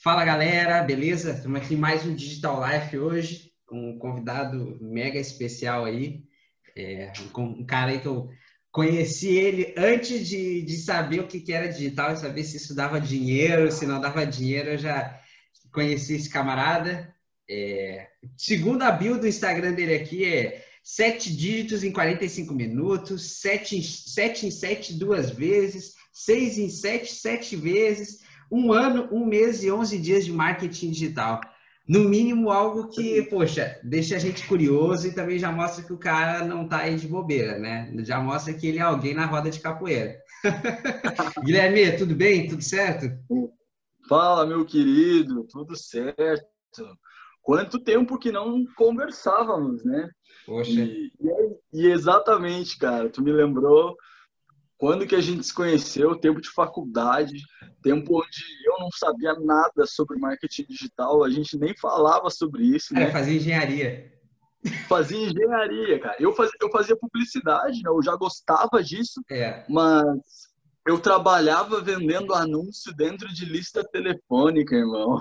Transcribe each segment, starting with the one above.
Fala galera, beleza? Estamos aqui mais um Digital Life hoje, com um convidado mega especial aí, é, um, cara aí que eu conheci ele antes de, de saber o que, que era digital, saber se isso dava dinheiro, se não dava dinheiro, eu já conheci esse camarada. É, segundo a bio do Instagram dele aqui, é sete dígitos em 45 minutos, sete sete em sete duas vezes, seis em sete, sete vezes, um ano, um mês e 11 dias de marketing digital. No mínimo, algo que, poxa, deixa a gente curioso e também já mostra que o cara não tá aí de bobeira, né? Já mostra que ele é alguém na roda de capoeira. Guilherme, tudo bem? Tudo certo? Fala, meu querido, tudo certo. Quanto tempo que não conversávamos, né? Poxa. E, e, exatamente, cara, tu me lembrou quando que a gente se conheceu, tempo de faculdade, tempo onde eu não sabia nada sobre marketing digital, a gente nem falava sobre isso. Né? É, fazia engenharia. Fazia engenharia, cara. Eu fazia, eu fazia publicidade, né? eu já gostava disso, é. mas eu trabalhava vendendo anúncio dentro de lista telefônica, irmão.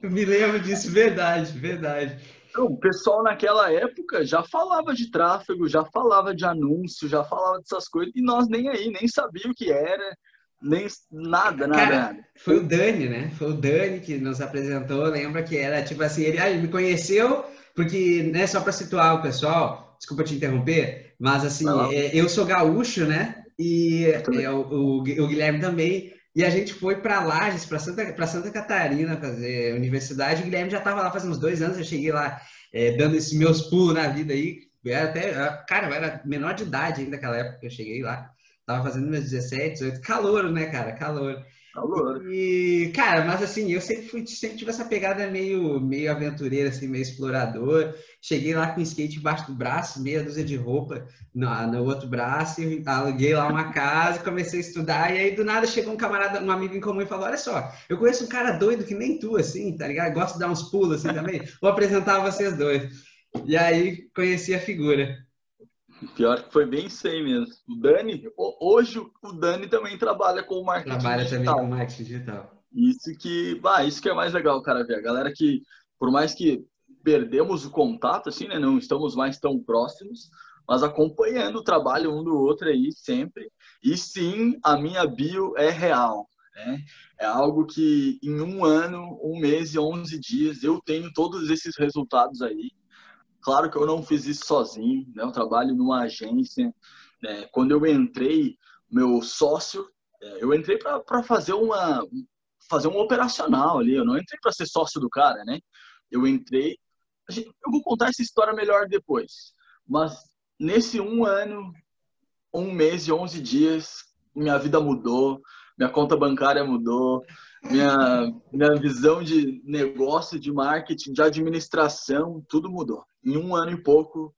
eu me lembro disso, verdade, verdade. Então, o pessoal naquela época já falava de tráfego, já falava de anúncio, já falava dessas coisas, e nós nem aí, nem sabia o que era, nem nada, nada, Cara. Foi o Dani, né? Foi o Dani que nos apresentou, lembra que era tipo assim, ele, ah, ele me conheceu, porque, né, só para situar o pessoal, desculpa te interromper, mas assim, é, eu sou gaúcho, né? E é, o, o, o Guilherme também. E a gente foi para Lages, para Santa, Santa Catarina, fazer universidade. O Guilherme já estava lá faz uns dois anos. Eu cheguei lá é, dando esses meus pulos na vida aí. Eu até, cara, eu era menor de idade ainda naquela época que eu cheguei lá. Tava fazendo meus 17, 18. Calor, né, cara? Calor. E, cara, mas assim, eu sempre, fui, sempre tive essa pegada meio, meio aventureira, assim, meio explorador. Cheguei lá com skate embaixo do braço, meia dúzia de roupa no, no outro braço, aluguei lá uma casa, comecei a estudar, e aí do nada chegou um camarada, um amigo em comum e falou: Olha só, eu conheço um cara doido que nem tu, assim, tá ligado? Gosto de dar uns pulos assim também. Vou apresentar vocês dois. E aí conheci a figura. Pior que foi bem isso aí mesmo. O Dani, hoje o Dani também trabalha com marketing trabalha digital. Trabalha também com marketing digital. Isso que, bah, isso que é mais legal, cara, ver. A galera que, por mais que perdemos o contato, assim, né, não estamos mais tão próximos, mas acompanhando o trabalho um do outro aí sempre. E sim, a minha bio é real. Né? É algo que em um ano, um mês e 11 dias eu tenho todos esses resultados aí. Claro que eu não fiz isso sozinho, né? Eu trabalho numa agência. Né? Quando eu entrei, meu sócio, é, eu entrei para fazer uma fazer um operacional ali. Eu não entrei para ser sócio do cara, né? Eu entrei. Eu vou contar essa história melhor depois. Mas nesse um ano, um mês e 11 dias, minha vida mudou, minha conta bancária mudou, minha, minha visão de negócio, de marketing, de administração, tudo mudou. Em um ano e pouco,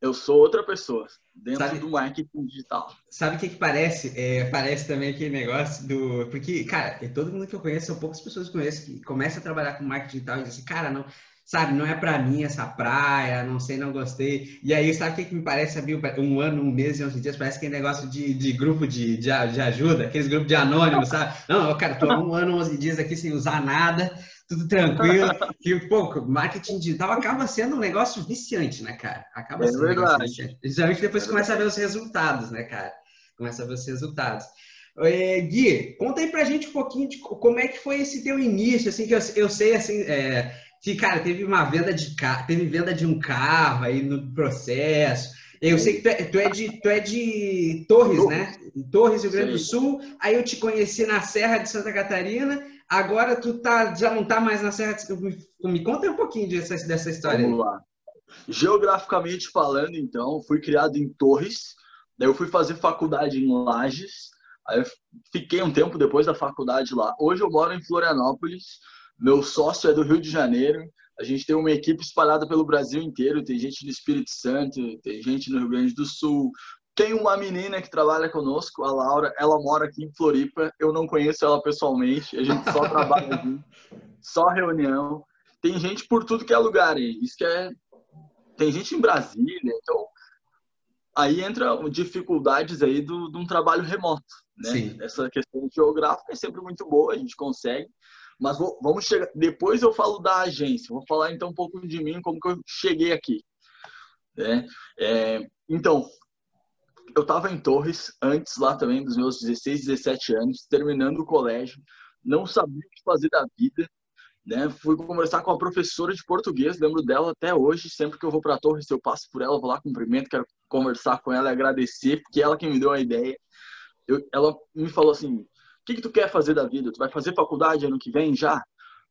eu sou outra pessoa dentro sabe, do marketing digital. Sabe o que, que parece? É, parece também aquele negócio do. Porque, cara, todo mundo que eu conheço, são poucas pessoas que eu conheço que começam a trabalhar com marketing digital e dizem assim, cara, não, sabe, não é para mim essa praia, não sei, não gostei. E aí, sabe o que, que me parece, sabia? Um ano, um mês e 11 dias, parece que é negócio de, de grupo de, de, de ajuda, aqueles grupos de anônimos, sabe? Não, cara, tô um ano, 11 dias aqui sem usar nada, tudo tranquilo. Que, pô, marketing digital acaba sendo um negócio viciante, né, cara? Acaba é sendo verdade. Um viciante. Geralmente depois é começa a ver os resultados, né, cara? Começa a ver os resultados. É, Gui, conta aí pra gente um pouquinho de como é que foi esse teu início, assim, que eu, eu sei, assim, é, que, cara, teve uma venda de carro, teve venda de um carro aí no processo. Eu sei que tu é, tu é de, tu é de Torres, Torres, né? Torres, Rio Grande do Sul. Aí eu te conheci na Serra de Santa Catarina. Agora tu tá, já não tá mais na Serra de Me conta um pouquinho dessa, dessa história. Vamos lá. Geograficamente falando, então, fui criado em Torres. Daí eu fui fazer faculdade em Lages. Aí eu fiquei um tempo depois da faculdade lá. Hoje eu moro em Florianópolis. Meu sócio é do Rio de Janeiro. A gente tem uma equipe espalhada pelo Brasil inteiro. Tem gente no Espírito Santo, tem gente no Rio Grande do Sul. Tem uma menina que trabalha conosco, a Laura. Ela mora aqui em Floripa. Eu não conheço ela pessoalmente. A gente só trabalha aqui, só reunião. Tem gente por tudo que é lugar. Isso que é. Tem gente em Brasília. Então, aí entra dificuldades aí do, de um trabalho remoto. Né? Sim. Essa questão geográfica é sempre muito boa, a gente consegue Mas vou, vamos chegar. Depois eu falo da agência. Vou falar então um pouco de mim, como que eu cheguei aqui. É, é, então, eu estava em Torres antes lá também dos meus 16, 17 anos, terminando o colégio, não sabia o que fazer da vida, né? Fui conversar com a professora de português, lembro dela até hoje, sempre que eu vou para Torres, eu passo por ela, vou lá cumprimento, quero conversar com ela agradecer, porque ela que me deu a ideia. Eu, ela me falou assim: "O que que tu quer fazer da vida? Tu vai fazer faculdade ano que vem já?"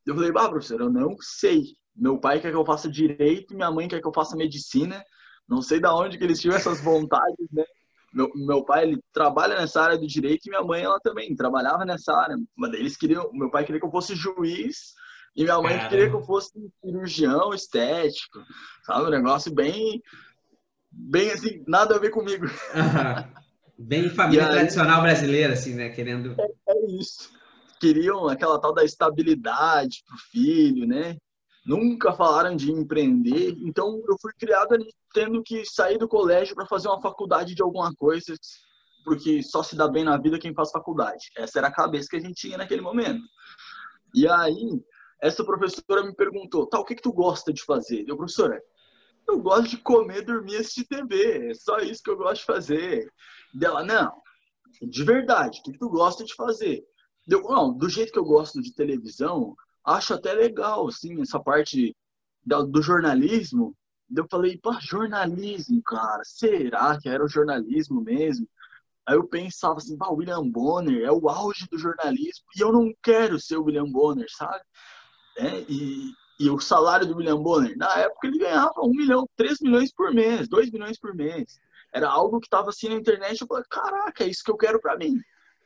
Eu falei: "Bah, professora, eu não sei. Meu pai quer que eu faça direito, minha mãe quer que eu faça medicina." Não sei da onde que eles tinham essas vontades, né? Meu, meu pai ele trabalha nessa área do direito e minha mãe ela também trabalhava nessa área. Mas eles queriam, meu pai queria que eu fosse juiz e minha mãe Caramba. queria que eu fosse cirurgião estético, sabe, um negócio bem, bem assim, nada a ver comigo. Bem família aí, tradicional brasileira, assim, né, querendo. É, é isso. Queriam aquela tal da estabilidade pro filho, né? nunca falaram de empreender, então eu fui criado ali tendo que sair do colégio para fazer uma faculdade de alguma coisa, porque só se dá bem na vida quem faz faculdade. Essa era a cabeça que a gente tinha naquele momento. E aí, essa professora me perguntou, tá, o que, que tu gosta de fazer? Eu, professora, eu gosto de comer, dormir e assistir TV, é só isso que eu gosto de fazer. Dela, não, de verdade, o que, que tu gosta de fazer? Deu, não, do jeito que eu gosto de televisão, acho até legal, assim, essa parte do jornalismo. Eu falei, pá, jornalismo, cara, será que era o jornalismo mesmo? Aí eu pensava assim, pá, William Bonner é o auge do jornalismo e eu não quero ser o William Bonner, sabe? É, e, e o salário do William Bonner, na época ele ganhava um milhão, três milhões por mês, dois milhões por mês. Era algo que estava assim na internet, eu falei, caraca, é isso que eu quero para mim.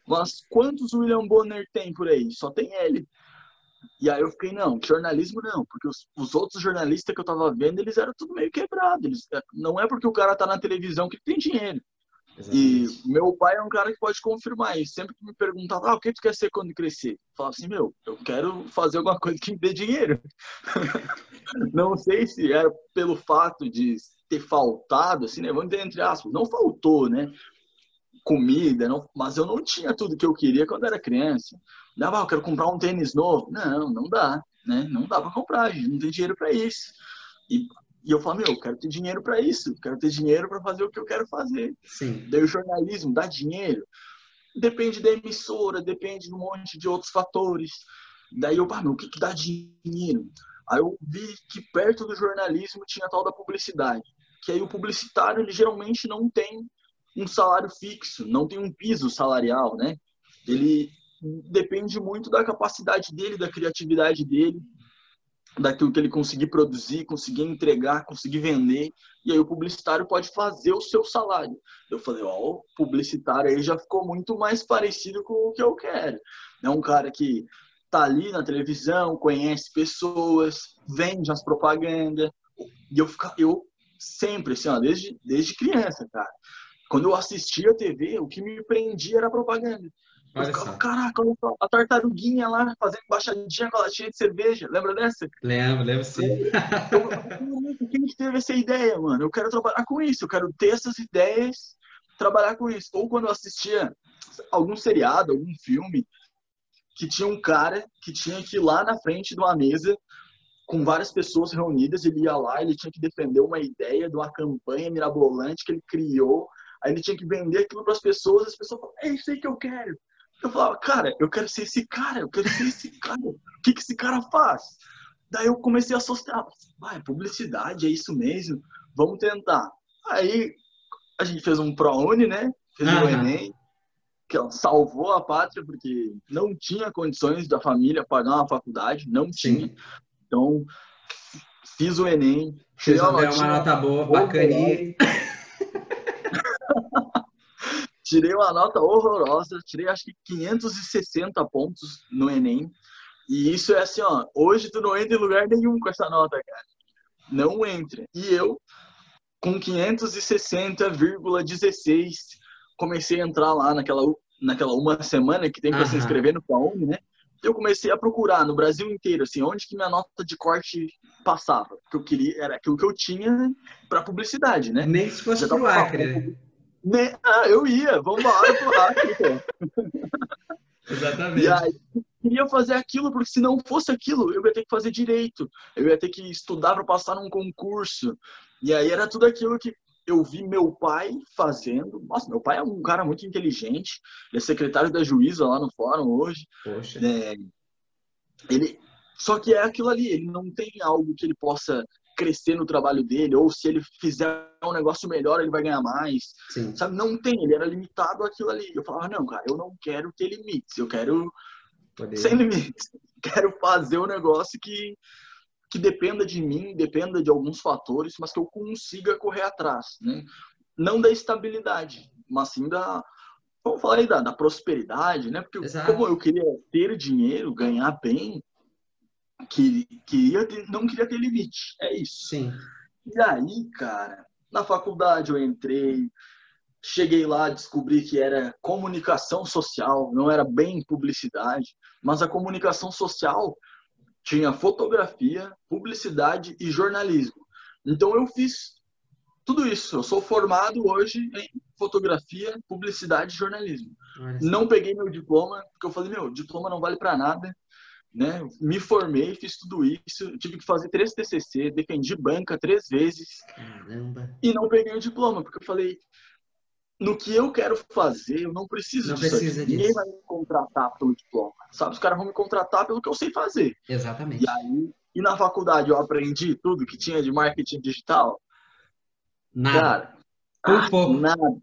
Mas quantos William Bonner tem por aí? Só tem ele. E aí eu fiquei, não, jornalismo não, porque os, os outros jornalistas que eu tava vendo, eles eram tudo meio quebrado. Eles, é, não é porque o cara tá na televisão que tem dinheiro. Exatamente. E meu pai é um cara que pode confirmar isso. Sempre que me perguntava, ah, o que tu quer ser quando crescer? Eu falava assim, meu, eu quero fazer alguma coisa que me dê dinheiro. não sei se era pelo fato de ter faltado, assim, né? Vamos dizer entre aspas, não faltou, né? Comida, não, mas eu não tinha tudo que eu queria quando era criança. Não, ah, eu quero comprar um tênis novo. Não, não dá, né? Não dá para comprar, a gente não tem dinheiro para isso. E, e eu falo, meu, eu quero ter dinheiro para isso, quero ter dinheiro para fazer o que eu quero fazer. Sim. Daí o jornalismo dá dinheiro. Depende da emissora, depende de um monte de outros fatores. Daí eu, ah, meu, o que, que dá dinheiro? Aí eu vi que perto do jornalismo tinha a tal da publicidade. Que aí o publicitário, ele geralmente não tem um salário fixo, não tem um piso salarial, né? Ele, depende muito da capacidade dele, da criatividade dele, daquilo que ele conseguir produzir, conseguir entregar, conseguir vender. E aí o publicitário pode fazer o seu salário. Eu falei, ó, o publicitário aí já ficou muito mais parecido com o que eu quero. É um cara que tá ali na televisão, conhece pessoas, vende as propagandas. E eu, eu sempre, assim, ó, desde, desde criança, cara. Quando eu assistia a TV, o que me prendia era a propaganda. Olha só. Caraca, olha só, a tartaruguinha lá fazendo baixadinha com a latinha de cerveja. Lembra dessa? Lembro, lembro sim. Quem teve essa ideia, mano? Eu quero trabalhar com isso, eu quero ter essas ideias, trabalhar com isso. Ou quando eu assistia algum seriado, algum filme, que tinha um cara que tinha que ir lá na frente de uma mesa com várias pessoas reunidas, ele ia lá, ele tinha que defender uma ideia de uma campanha mirabolante que ele criou, aí ele tinha que vender aquilo para as pessoas, as pessoas falavam, é isso aí que eu quero. Eu falava, cara, eu quero ser esse cara, eu quero ser esse cara. O que, que esse cara faz? Daí eu comecei a associar. Vai, publicidade, é isso mesmo. Vamos tentar. Aí a gente fez um ProUni, né? Fez o Enem, que salvou a pátria, porque não tinha condições da família pagar uma faculdade, não tinha. Então, fiz o Enem. Fiz uma, nota boa, bacaninha. Tirei uma nota horrorosa, tirei acho que 560 pontos no Enem. E isso é assim, ó, hoje tu não entra em lugar nenhum com essa nota, cara. Não entra. E eu, com 560,16, comecei a entrar lá naquela, naquela uma semana que tem para se inscrever no PAUM, né? Eu comecei a procurar no Brasil inteiro, assim, onde que minha nota de corte passava. Porque eu queria, era aquilo que eu tinha para publicidade, né? Nem se fosse pro Acre, né? Ah, eu ia, vamos embora pro Acre, Exatamente. E aí, queria fazer aquilo, porque se não fosse aquilo, eu ia ter que fazer direito, eu ia ter que estudar para passar num concurso. E aí era tudo aquilo que eu vi meu pai fazendo. Nossa, meu pai é um cara muito inteligente, ele é secretário da juíza lá no fórum hoje. Poxa. É, ele, só que é aquilo ali, ele não tem algo que ele possa crescer no trabalho dele, ou se ele fizer um negócio melhor, ele vai ganhar mais. Sim. Sabe? Não tem, ele era limitado àquilo ali. Eu falava, não, cara, eu não quero ter limites, eu quero Poder. sem limites. Quero fazer um negócio que, que dependa de mim, dependa de alguns fatores, mas que eu consiga correr atrás, né? Não da estabilidade, mas sim da, vamos falar aí da, da prosperidade, né? Porque Exato. como eu queria ter dinheiro, ganhar bem, que queria ter, não queria ter limite. É isso. Sim. E aí, cara, na faculdade eu entrei, cheguei lá, descobri que era comunicação social, não era bem publicidade, mas a comunicação social tinha fotografia, publicidade e jornalismo. Então eu fiz tudo isso. Eu sou formado hoje em fotografia, publicidade e jornalismo. Não peguei meu diploma, porque eu falei, meu, diploma não vale para nada. Né? Me formei, fiz tudo isso, tive que fazer três TCC, defendi banca três vezes Caramba. e não peguei o diploma, porque eu falei, no que eu quero fazer, eu não preciso Não disso. precisa aqui. Ninguém disso. vai me contratar pelo diploma, sabe? Os caras vão me contratar pelo que eu sei fazer. Exatamente. E aí, e na faculdade eu aprendi tudo que tinha de marketing digital, Nada. cara, Por pouco. nada,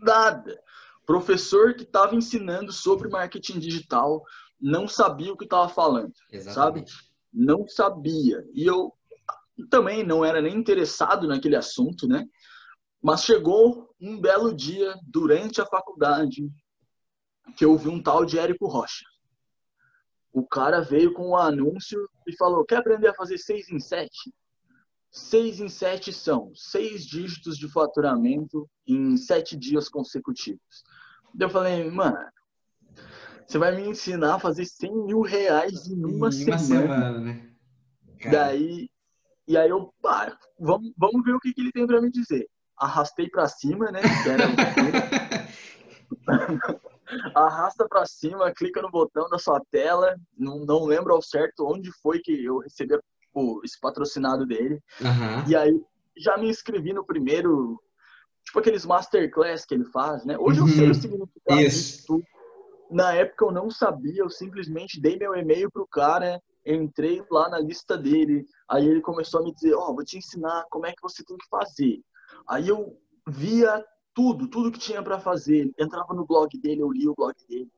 nada. Professor que estava ensinando sobre marketing digital não sabia o que estava falando. Exatamente. não sabia. E eu também não era nem interessado naquele assunto, né? Mas chegou um belo dia durante a faculdade que eu vi um tal de Érico Rocha. O cara veio com um anúncio e falou: Quer aprender a fazer seis em sete? Seis em sete são seis dígitos de faturamento em sete dias consecutivos. Eu falei, mano, você vai me ensinar a fazer 100 mil reais em uma, Em uma semana. semana, né? Daí, e aí eu, pá, vamos, vamos ver o que, que ele tem pra me dizer. Arrastei pra cima, né? Arrasta pra cima, clica no botão da sua tela. Não, não lembro ao certo onde foi que eu recebi o, esse patrocinado dele. Aham. E aí já me inscrevi no primeiro, tipo aqueles masterclass que ele faz, né? Hoje eu sei Uhum. o significado Isso. disso tudo. Na época eu não sabia, eu simplesmente dei meu e-mail pro cara, entrei lá na lista dele, aí ele começou a me dizer, ó, vou te ensinar como é que você tem que fazer. Aí eu via tudo, tudo que tinha para fazer, entrava no blog dele, eu lia o blog dele.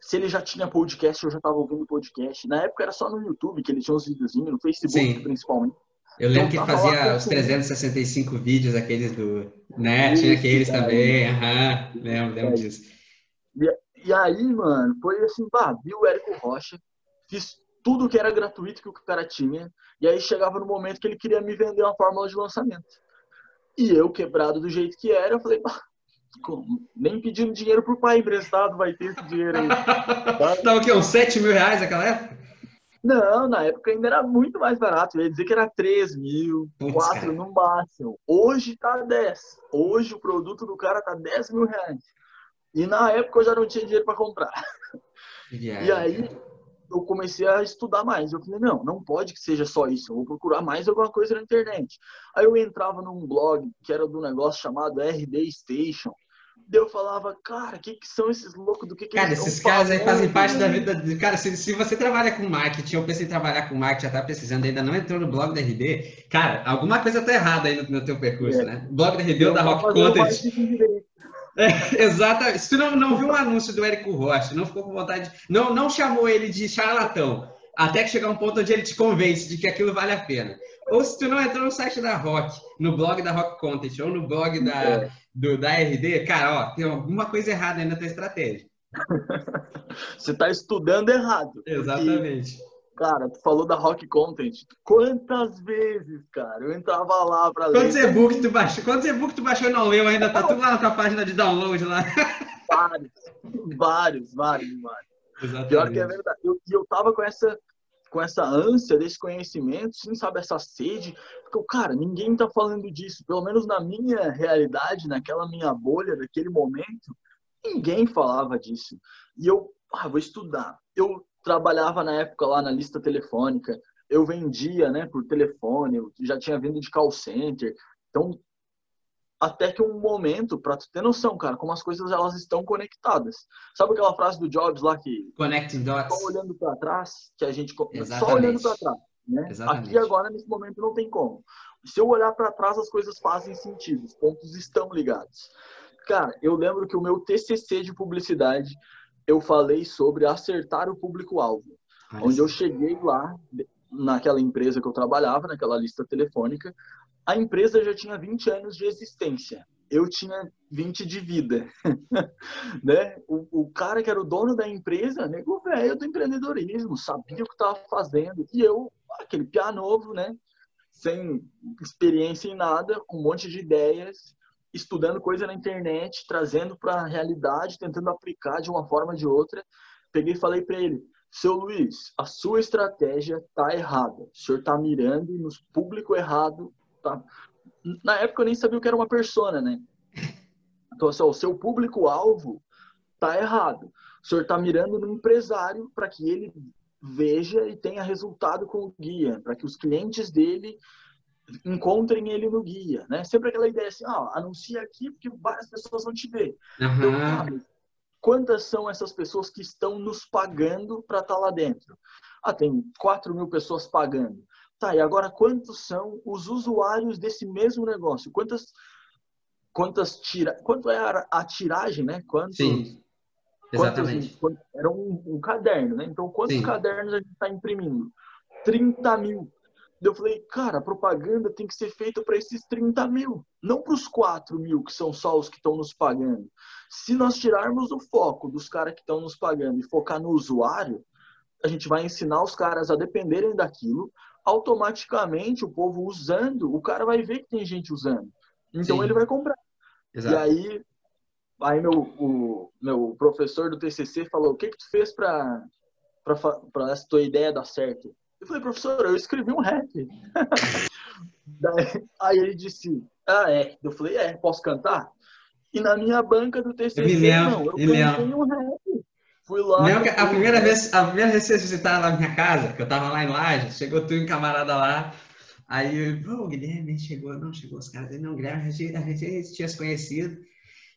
Se ele já tinha podcast, eu já estava ouvindo podcast. Na época era só no YouTube que ele tinha uns videozinhos, no Facebook Sim. principalmente. Eu lembro que Então, lá fazia os consumindo. 365 vídeos, aqueles do. Né? Tinha Isso, aqueles cara. também. Aham. Lembro, lembro É. disso. E aí, mano, foi assim, pá, vi o Érico Rocha, fiz tudo que era gratuito que o cara tinha, e aí chegava no momento que ele queria me vender uma fórmula de lançamento. E eu, quebrado do jeito que era, eu falei, como? nem pedindo dinheiro pro pai emprestado vai ter esse dinheiro aí. Tava o quê? Uns 7 mil reais naquela época? Não, na época ainda era muito mais barato. Eu ia dizer que era 3 mil, Putz, 4 cara. no máximo. Hoje tá 10. Hoje o produto do cara tá 10 mil reais. E na época eu já não tinha dinheiro para comprar. E aí eu comecei a estudar mais. Eu falei, não, não pode que seja só isso. Eu vou procurar mais alguma coisa na internet. Aí eu entrava num blog que era do negócio chamado RD Station. Daí eu falava, cara, o que, que são esses loucos? Do que, que Cara, esses caras aí fazem parte da vida. de- Cara, se, se você trabalha com marketing, ou pensa em trabalhar com marketing, já tá precisando, ainda não entrou no blog da RD, cara, alguma coisa tá errada aí no, no teu percurso, É. né? Blog da RD ou Eu da Rock Content. É, exatamente. Se tu não, não viu um anúncio do Érico Rocha, não ficou com vontade, não, não chamou ele de charlatão, até que chegar um ponto onde ele te convence de que aquilo vale a pena. Ou se tu não entrou no site da Rock, no blog da Rock Content, ou no blog da, É. do, da RD, cara, ó, tem alguma coisa errada aí na tua estratégia. Você tá estudando errado. Porque, Exatamente. Cara, tu falou da Rock Content. Quantas vezes, cara, eu entrava lá pra Quantos ler e-book tu baixou? Quantos e-book tu baixou e não leu ainda? Tá tudo lá na tua página de download lá. vários, vários, vários, vários. Exatamente. Pior que é verdade. Eu- E eu, tava com essa, com essa ânsia desse conhecimento, sim, sabe, essa sede. Porque, cara, ninguém tá falando disso. Pelo menos na minha realidade, naquela minha bolha, daquele momento, ninguém falava disso. E eu ah, vou estudar. Eu trabalhava na época lá na lista telefônica, eu vendia, né, por telefone, eu já tinha vindo de call center. Então, até que um momento, para tu ter noção, cara, como as coisas elas estão conectadas. Sabe aquela frase do Jobs lá que Connecting dots. Só olhando para trás, que a gente Exatamente. só olhando para trás, né? Exatamente. Aqui agora nesse momento não tem como. Se eu olhar para trás, as coisas fazem sentido, os pontos estão ligados. Cara, eu lembro que o meu TCC de publicidade, eu falei sobre acertar o público-alvo. Onde eu cheguei lá, naquela empresa que eu trabalhava, naquela lista telefônica, a empresa já tinha 20 anos de existência. Eu tinha 20 de vida. né? O, o, cara que era o dono da empresa, nego velho do empreendedorismo, sabia o que estava fazendo. E eu, aquele piá novo, né? sem experiência em nada, com um monte de ideias, estudando coisa na internet, trazendo para a realidade, tentando aplicar de uma forma ou de outra. Peguei e falei para ele: seu Luiz, a sua estratégia tá errada. O senhor tá mirando no público errado. Tá? Na época eu nem sabia o que era uma persona, né? Então, assim, o seu público-alvo tá errado. O senhor tá mirando no empresário para que ele veja e tenha resultado com o guia, para que os clientes dele encontrem ele no guia, né? Sempre aquela ideia assim, ah, anuncia aqui porque várias pessoas vão te ver. Uhum. Então, ah, quantas são essas pessoas que estão nos pagando para estar tá lá dentro? Ah, tem 4 mil pessoas pagando. Tá, e agora quantos são os usuários desse mesmo negócio? Quantas, quantas tira, quanto é a, a tiragem, né? Quantos, Sim. Exatamente. Quantos, era um, um, caderno, né? Então, quantos Sim. cadernos a gente está imprimindo? 30 mil. Eu falei, cara, a propaganda tem que ser feita para esses 30 mil, não para os 4 mil, que são só os que estão nos pagando. Se nós tirarmos o foco dos caras que estão nos pagando e focar no usuário, a gente vai ensinar os caras a dependerem daquilo. Automaticamente, o povo usando, o cara vai ver que tem gente usando. Então, Sim. ele vai comprar. Exato. E aí, aí meu, o, meu professor do TCC falou: o que, que tu fez para essa tua ideia dar certo? Eu falei, professor, eu escrevi um rap. Daí, aí ele disse, ah, é. Eu falei, é, posso cantar? E na minha banca do TCC, eu lembro, não, eu cantei um rap. Fui lá. Lembro a primeira vez, a primeira vez que você estava na minha casa, que eu estava lá em Laje, chegou tu e um camarada lá. Aí, pô, o Guilherme chegou, não chegou os caras, não, Guilherme, a gente, a gente tinha se conhecido.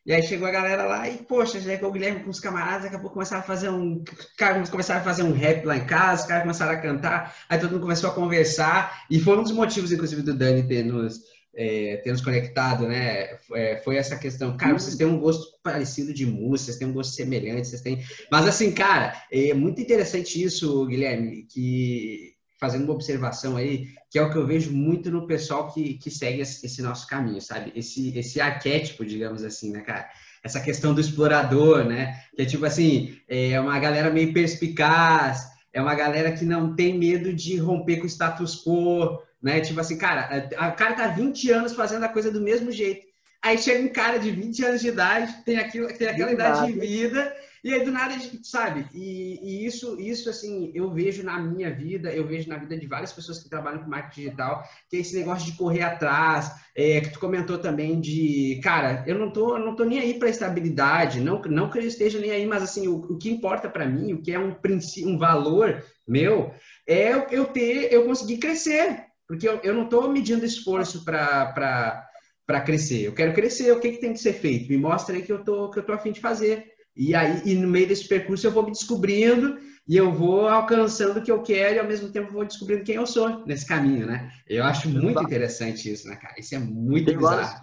E aí chegou a galera lá e, poxa, já que o Guilherme com os camaradas, daqui a pouco começaram a fazer um. Cara, começaram a fazer um rap lá em casa, os caras começaram a cantar, aí todo mundo começou a conversar, e foi um dos motivos, inclusive, do Dani ter nos, é, ter nos conectado, né? É, foi essa questão, cara, vocês têm um gosto parecido de música, vocês têm um gosto semelhante, vocês têm. Mas assim, cara, é muito interessante isso, Guilherme, que fazendo uma observação aí, que é o que eu vejo muito no pessoal que, que segue esse nosso caminho, sabe? Esse, esse arquétipo, digamos assim, né, cara? Essa questão do explorador, né? Que é tipo assim, é uma galera meio perspicaz, é uma galera que não tem medo de romper com o status quo, né? Tipo assim, cara, o cara tá 20 anos fazendo a coisa do mesmo jeito. Aí chega um cara de 20 anos de idade, tem, aquilo, tem aquela idade de vida, e aí, do nada, a gente sabe? E, e, isso, isso, assim, eu vejo na minha vida, eu vejo na vida de várias pessoas que trabalham com marketing digital, que é esse negócio de correr atrás, é, que tu comentou também de, cara, eu não tô, não tô nem aí para estabilidade, não, não que eu esteja nem aí, mas assim, o, o que importa para mim, o que é um princípio, um valor meu, é eu ter, eu conseguir crescer, porque eu, eu não estou medindo esforço para para crescer. Eu quero crescer, o que, que tem que ser feito? Me mostra aí que eu tô que eu tô afim de fazer. E aí, e no meio desse percurso, eu vou me descobrindo e eu vou alcançando o que eu quero e ao mesmo tempo vou descobrindo quem eu sou nesse caminho, né? Eu acho muito interessante isso, né, cara? Isso é muito Tem bizarro. Vários,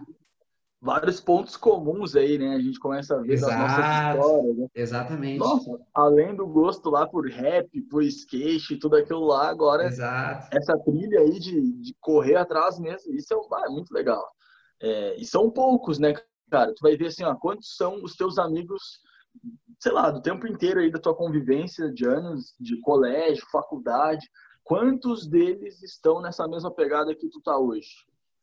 vários, pontos comuns aí, né? A gente começa a ver Exato, as nossas histórias. Né? Exatamente. Nossa, além do gosto lá por rap, por skate e tudo aquilo lá, agora Exato. essa trilha aí de, de correr atrás mesmo, isso é, é muito legal. É, e são poucos, né, cara? Tu vai ver assim, ó, quantos são os teus amigos sei lá, do tempo inteiro aí da tua convivência de anos de colégio, faculdade, quantos deles estão nessa mesma pegada que tu tá hoje?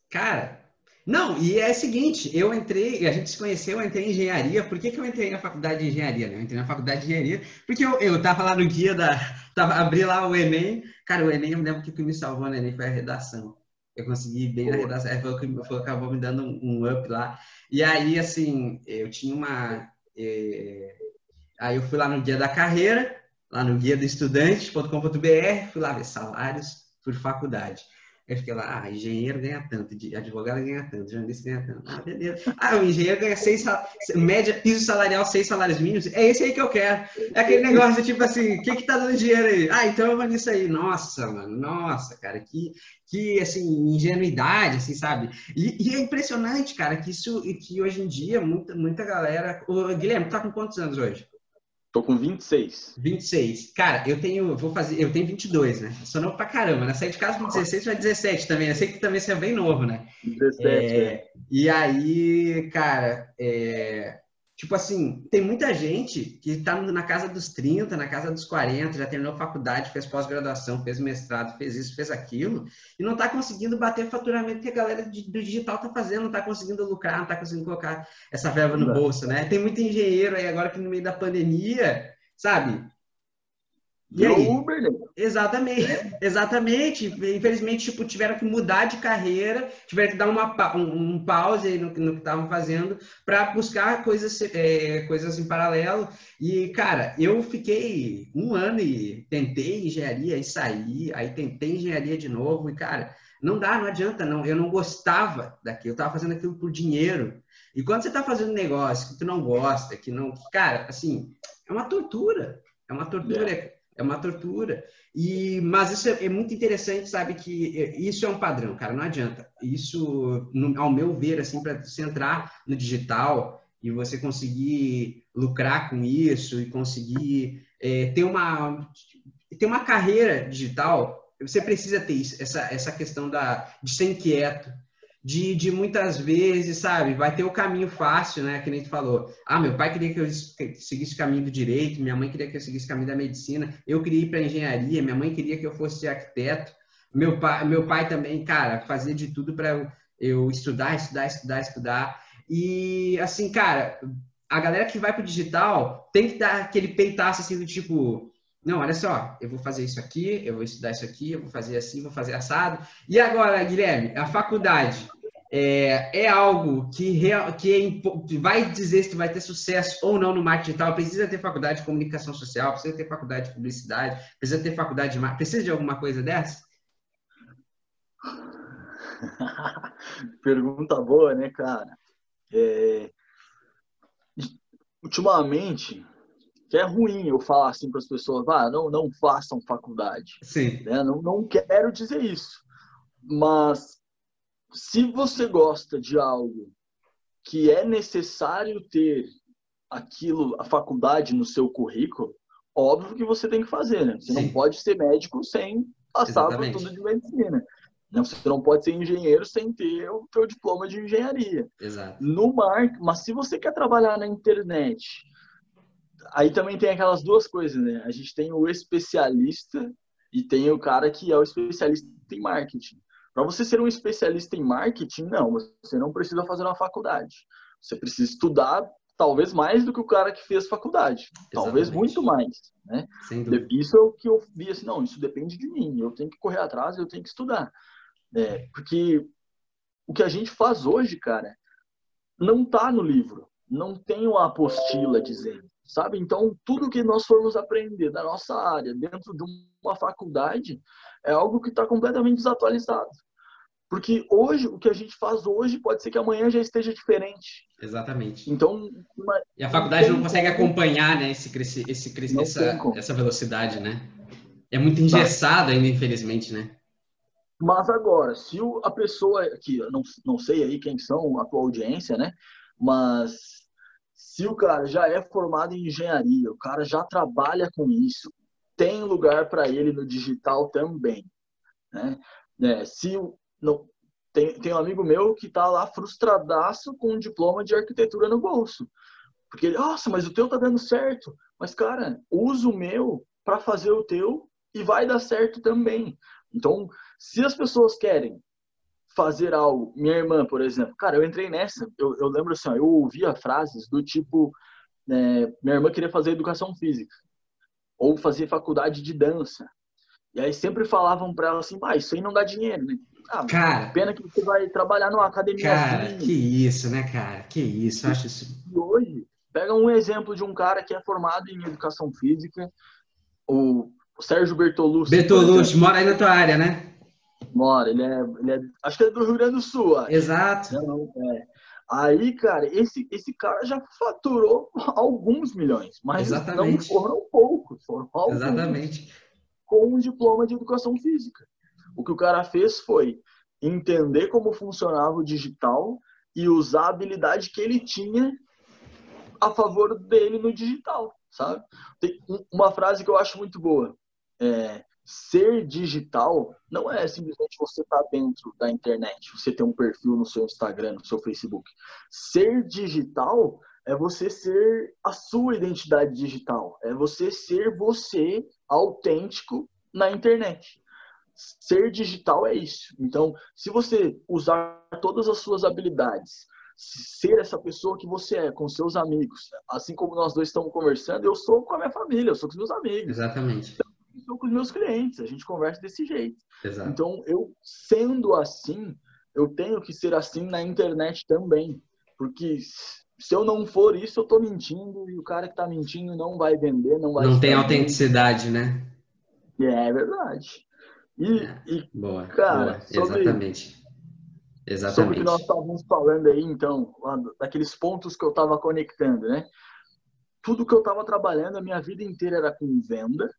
Cara, não, e é o seguinte, eu entrei, a gente se conheceu, eu entrei em engenharia. Por que, que eu entrei na faculdade de engenharia? Né? Eu entrei na faculdade de engenharia porque eu, eu tava lá no guia da. Tava, abri lá o Enem. Cara, o Enem, eu me lembro que o que me salvou no Enem foi a redação. Eu consegui bem na redação, foi o que acabou me dando um, um up lá. E aí, assim, eu tinha uma. É, Aí eu fui lá no Guia da Carreira, lá no guia do estudante.com.br, fui lá ver salários por faculdade. Aí fiquei lá, ah, engenheiro ganha tanto, advogado ganha tanto, jornalista ganha tanto. Ah, beleza. Ah, o engenheiro ganha seis, média, piso salarial, seis salários mínimos. É esse aí que eu quero. É aquele negócio, tipo assim, o que que tá dando dinheiro aí? Ah, então eu vou nisso aí. Nossa, mano, nossa, cara, que, que assim, ingenuidade, assim, sabe? E, e é impressionante, cara, que isso, que hoje em dia, muita, muita galera... O Guilherme, tá com quantos anos hoje? Tô com 26. 26. Cara, eu tenho, vou fazer, eu tenho 22, né? sou novo pra caramba, né? Saí de casa com 16 para 17 também. Eu sei que também você é bem novo, né? 17, é, é. E aí, cara, é, Tipo assim, tem muita gente que está na casa dos 30, na casa dos 40, já terminou faculdade, fez pós-graduação, fez mestrado, fez isso, fez aquilo, e não está conseguindo bater faturamento que a galera do digital está fazendo, não está conseguindo lucrar, não está conseguindo colocar essa verba no bolso, né? Tem muito engenheiro aí agora que no meio da pandemia, sabe? E aí? Uber, né? Exatamente, exatamente. Infelizmente, tipo, tiveram que mudar de carreira, tiveram que dar uma, um, um pause no, no que estavam fazendo para buscar coisas, é, coisas em paralelo. E, cara, eu fiquei um ano e tentei engenharia e saí, aí tentei engenharia de novo, e, cara, não dá, não adianta, não. Eu não gostava daquilo, eu estava fazendo aquilo por dinheiro. E quando você está fazendo um negócio que tu não gosta, que não. Cara, assim, é uma tortura. É uma tortura. É é uma tortura. E, mas isso é, é, muito interessante, sabe, que é, isso é um padrão, cara, não adianta. Isso, no, ao meu ver, assim, para você entrar no digital e você conseguir lucrar com isso e conseguir é, ter, uma, ter uma carreira digital, você precisa ter isso, essa, essa questão da, de ser inquieto, de, de muitas vezes, sabe, vai ter o caminho fácil, né? Que nem tu falou. Ah, meu pai queria que eu seguisse o caminho do direito, minha mãe queria que eu seguisse o caminho da medicina, eu queria ir para engenharia, minha mãe queria que eu fosse arquiteto. Meu pai, meu pai também, cara, fazia de tudo para eu, estudar, estudar, estudar, estudar. E assim, cara, a galera que vai para o digital tem que dar aquele peitaço assim do tipo, não, olha só, eu vou fazer isso aqui, eu vou estudar isso aqui, eu vou fazer assim, vou fazer assado. E agora, Guilherme, a faculdade é, é algo que, real, que, é, que vai dizer se vai ter sucesso ou não no marketing digital. Precisa ter faculdade de comunicação social, precisa ter faculdade de publicidade, precisa ter faculdade de marketing. Precisa de alguma coisa dessa? Pergunta boa, né, cara? É... Ultimamente, que é ruim eu falar assim para as pessoas, ah, não, não façam faculdade. Sim. Né? Não, não quero dizer isso. Mas se você gosta de algo que é necessário ter aquilo, a faculdade no seu currículo, óbvio que você tem que fazer, né? Você Sim. não pode ser médico sem passar Exatamente. por tudo de medicina. Você não pode ser engenheiro sem ter o seu diploma de engenharia. Exato. No mar, mas se você quer trabalhar na internet, aí também tem aquelas duas coisas, né? A gente tem o especialista e tem o cara que é o especialista em marketing. Para você ser um especialista em marketing, não, você não precisa fazer uma faculdade. Você precisa estudar talvez mais do que o cara que fez faculdade. Exatamente. Talvez muito mais, né? Isso é o que eu vi assim, não, isso depende de mim. Eu tenho que correr atrás, eu tenho que estudar. É, porque o que a gente faz hoje, cara, não tá no livro. Não tem uma apostila dizendo sabe? Então, tudo que nós formos aprender da nossa área dentro de uma faculdade é algo que está completamente desatualizado. Porque hoje, o que a gente faz hoje, pode ser que amanhã já esteja diferente. Exatamente. Então, uma... E a faculdade não, consegue acompanhar né, esse, esse, essa, essa velocidade, né? É muito engessado ainda, infelizmente, né? Mas agora, se a pessoa, que não, não sei aí quem são a tua audiência, né? Mas se o cara já é formado em engenharia, o cara já trabalha com isso, tem lugar para ele no digital também. Né? É, se não, tem, tem um amigo meu que está lá frustradaço com um diploma de arquitetura no bolso. Porque ele, nossa, mas o teu tá dando certo. Mas, cara, usa o meu para fazer o teu e vai dar certo também. Então, se as pessoas querem fazer algo. Minha irmã, por exemplo, cara, eu entrei nessa. Eu, eu lembro assim, ó, eu ouvia frases do tipo: é, minha irmã queria fazer educação física ou fazer faculdade de dança. E aí sempre falavam para ela assim: ah, isso aí não dá dinheiro, né? Ah, cara, pena que você vai trabalhar numa academia Cara, assim. que isso, né, cara? Que isso, eu acho isso. E hoje, pega um exemplo de um cara que é formado em educação física, o Sérgio Bertolucci. Bertolucci, mora aí na tua área, né? Mora, ele é, ele é, acho que é do Rio Grande do Sul. Acho. Exato. Não, é. Aí, cara, esse, esse cara já faturou alguns milhões, mas Exatamente. não foram poucos, foram alguns. Exatamente. Com um diploma de educação física. O que o cara fez foi entender como funcionava o digital e usar a habilidade que ele tinha a favor dele no digital, sabe? Tem uma frase que eu acho muito boa. É, ser digital não é simplesmente você estar tá dentro da internet, você ter um perfil no seu Instagram, no seu Facebook. Ser digital é você ser a sua identidade digital, é você ser você autêntico na internet. Ser digital é isso. Então, se você usar todas as suas habilidades, ser essa pessoa que você é com seus amigos, assim como nós dois estamos conversando, eu sou com a minha família, eu sou com os meus amigos. Exatamente. Eu sou com os meus clientes, a gente conversa desse jeito. Exato. Então, eu sendo assim, eu tenho que ser assim na internet também, porque se eu não for isso, eu estou mentindo e o cara que está mentindo não vai vender, não vai. Não tem autenticidade, né? É verdade. E, é. e boa, cara, boa. Sobre, exatamente. Exatamente. Sobre o que nós estávamos falando aí, então, daqueles pontos que eu estava conectando, né? Tudo que eu estava trabalhando a minha vida inteira era com venda.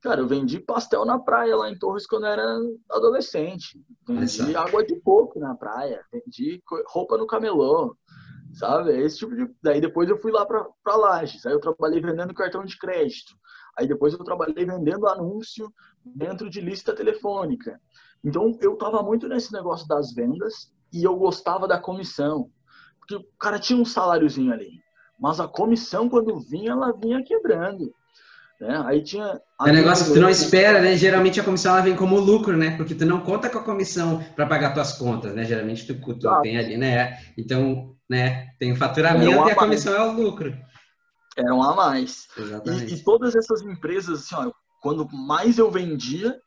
Cara, eu vendi pastel na praia lá em Torres quando eu era adolescente. Vendi Exato. água de coco na praia. Vendi roupa no camelô. Sabe? Esse tipo de. Daí depois eu fui lá para Lages. Aí eu trabalhei vendendo cartão de crédito. Aí depois eu trabalhei vendendo anúncio dentro de lista telefônica. Então eu estava muito nesse negócio das vendas e eu gostava da comissão. Porque o cara tinha um saláriozinho ali. Mas a comissão, quando vinha, ela vinha quebrando. Né? Aí tinha. É um negócio que tu não espera, né? Geralmente a comissão ela vem como lucro, né? Porque tu não conta com a comissão para pagar tuas contas, né? Geralmente tu, tu tem ali, né? Então, né? Tem o faturamento e a comissão é o lucro. Era um a mais. E, e, todas essas empresas, assim, ó, quando mais eu vendia,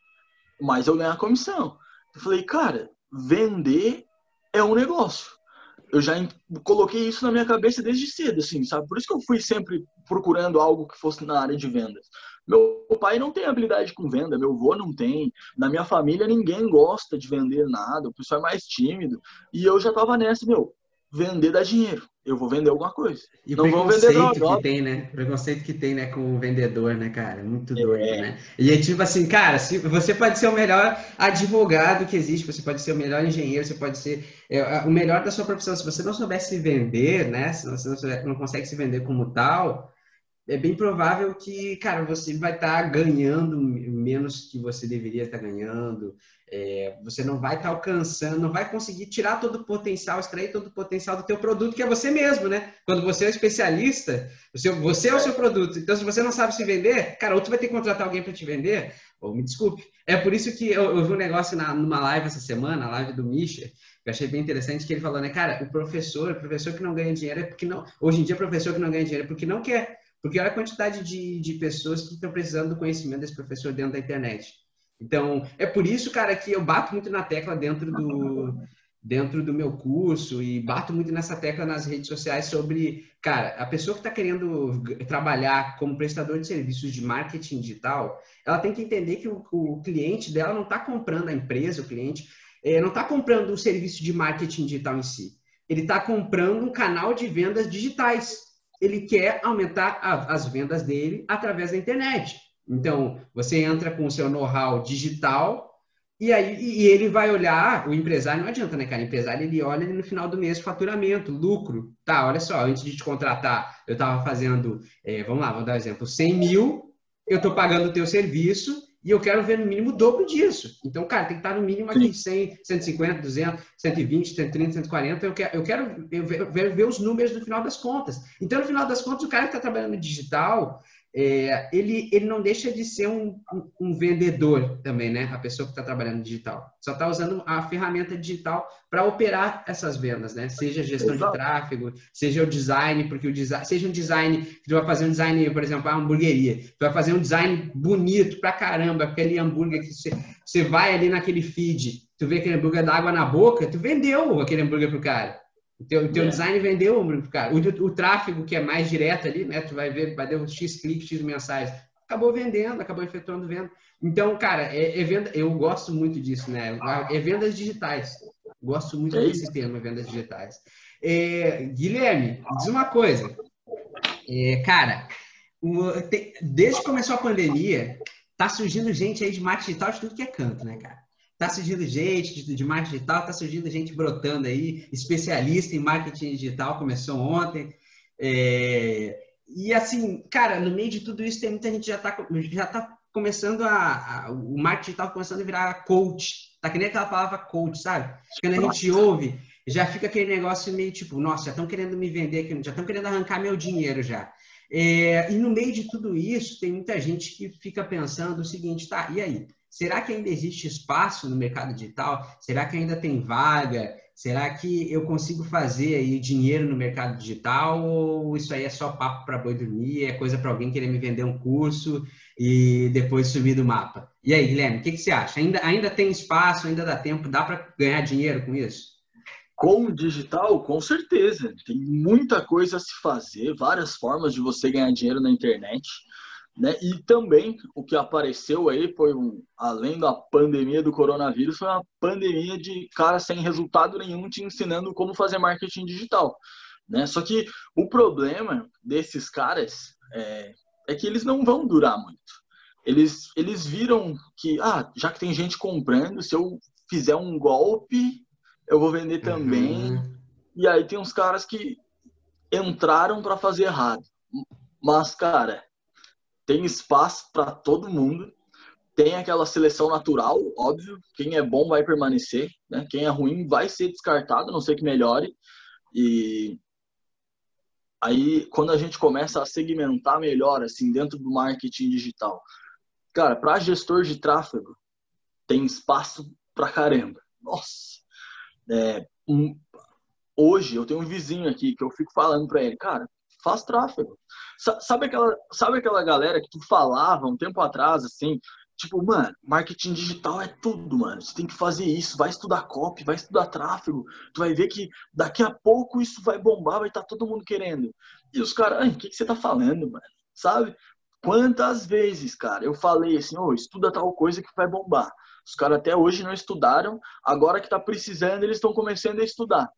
mais eu ganhava comissão. Eu falei, cara, vender é um negócio. Eu já coloquei isso na minha cabeça desde cedo, assim, sabe? Por isso que eu fui sempre procurando algo que fosse na área de vendas. Meu pai não tem habilidade com venda, meu avô não tem. Na minha família ninguém gosta de vender nada, o pessoal é mais tímido. E eu já tava nessa, meu, vender dá dinheiro. Eu vou vender alguma coisa. E não vou vender droga. que tem, né? O preconceito que tem, né, com o vendedor, né, cara? Muito é. doido, é. né? E é tipo assim, cara, se, você pode ser o melhor advogado que existe, você pode ser o melhor engenheiro, você pode ser é, o melhor da sua profissão. Se você não souber se vender, né? Se você não, souber, não consegue se vender como tal, é bem provável que, cara, você vai estar tá ganhando menos que você deveria estar tá ganhando. É, você não vai estar tá alcançando, não vai conseguir tirar todo o potencial, extrair todo o potencial do teu produto, que é você mesmo, né? Quando você é um especialista, você, você é o seu produto. Então, se você não sabe se vender, cara, ou vai ter que contratar alguém para te vender, ou me desculpe. É por isso que eu, eu vi um negócio na, numa live essa semana, a live do Misha, que eu achei bem interessante, que ele falou, né, cara, o professor, o professor que não ganha dinheiro é porque não... Hoje em dia, o professor que não ganha dinheiro é porque não quer. Porque olha a quantidade de, de pessoas que estão precisando do conhecimento desse professor dentro da internet. Então, é por isso, cara, que eu bato muito na tecla dentro do, dentro do meu curso e bato muito nessa tecla nas redes sociais sobre, cara, a pessoa que está querendo trabalhar como prestador de serviços de marketing digital, ela tem que entender que o, o cliente dela não está comprando a empresa, o cliente é, não está comprando o serviço de marketing digital em si. Ele está comprando um canal de vendas digitais. Ele quer aumentar a, as vendas dele através da internet. Então, você entra com o seu know-how digital e aí e ele vai olhar, o empresário não adianta, né, cara? O empresário ele olha no final do mês faturamento, lucro. Tá, olha só, antes de te contratar, eu estava fazendo, é, vamos lá, vamos dar um exemplo, 100 mil, eu estou pagando o teu serviço e eu quero ver no mínimo o dobro disso. Então, cara, tem que estar no mínimo aqui 100, 150, 200, 120, 130, 140. Eu quero, eu quero ver, ver, os números no final das contas. Então, no final das contas, o cara que está trabalhando digital, é, ele, ele não deixa de ser um, um, um vendedor também, né? A pessoa que está trabalhando digital. Só está usando a ferramenta digital para operar essas vendas, né? Seja gestão de tráfego, seja o design, porque o design, seja um design que tu vai fazer um design, por exemplo, a hamburgueria. Tu vai fazer um design bonito pra caramba, aquele hambúrguer que você, você vai ali naquele feed, tu vê aquele hambúrguer dá água na boca, tu vendeu aquele hambúrguer pro cara. O teu, o teu é. design vendeu, cara. O, o, tráfego que é mais direto ali, né? Tu vai ver, vai ter uns X cliques, X mensagens. Acabou vendendo, acabou efetuando venda. Então, cara, é, é venda, eu gosto muito disso, né? É vendas digitais. Gosto muito é desse termo, vendas digitais. É, Guilherme, diz uma coisa. É, cara, o, desde que começou a pandemia, tá surgindo gente aí de marketing digital de tudo que é canto, né, cara? Tá surgindo gente de, de marketing digital, tá surgindo gente brotando aí, especialista em marketing digital, começou ontem. É, e assim, cara, no meio de tudo isso, tem muita gente já tá, já tá começando a, a, O marketing digital começando a virar coach. Tá que nem aquela palavra coach, sabe? Quando a gente ouve, já fica aquele negócio meio tipo, nossa, já estão querendo me vender, já estão querendo arrancar meu dinheiro já. É, e no meio de tudo isso, tem muita gente que fica pensando o seguinte, tá, e aí? Será que ainda existe espaço no mercado digital? Será que ainda tem vaga? Será que eu consigo fazer aí dinheiro no mercado digital? Ou isso aí é só papo para boi dormir? É coisa para alguém querer me vender um curso e depois sumir do mapa? E aí, Guilherme, o que, que você acha? Ainda, ainda tem espaço? Ainda dá tempo? Dá para ganhar dinheiro com isso? Com o digital, com certeza. Tem muita coisa a se fazer, várias formas de você ganhar dinheiro na internet. Né? E também o que apareceu aí foi, um, além da pandemia do coronavírus, foi uma pandemia de cara sem resultado nenhum te ensinando como fazer marketing digital. Né? Só que o problema desses caras é, é que eles não vão durar muito. Eles, eles viram que, ah, já que tem gente comprando, se eu fizer um golpe, eu vou vender também. Uhum. E aí tem uns caras que entraram para fazer errado. Mas, cara, tem espaço para todo mundo. Tem aquela seleção natural, óbvio. Quem é bom vai permanecer, né? Quem é ruim vai ser descartado, não sei que melhore. E aí, quando a gente começa a segmentar melhor, assim, dentro do marketing digital, cara, para gestor de tráfego, tem espaço pra caramba. Nossa! É, um, hoje eu tenho um vizinho aqui que eu fico falando para ele, cara, faz tráfego. Sabe aquela, sabe aquela galera que tu falava um tempo atrás, assim, tipo, mano, marketing digital é tudo, mano. Você tem que fazer isso, vai estudar copy, vai estudar tráfego. Tu vai ver que daqui a pouco isso vai bombar, vai estar tá todo mundo querendo. E os caras, o que, que você tá falando, mano? Sabe? Quantas vezes, cara, eu falei assim, oh, estuda tal coisa que vai bombar. Os caras até hoje não estudaram, agora que tá precisando, eles estão começando a estudar.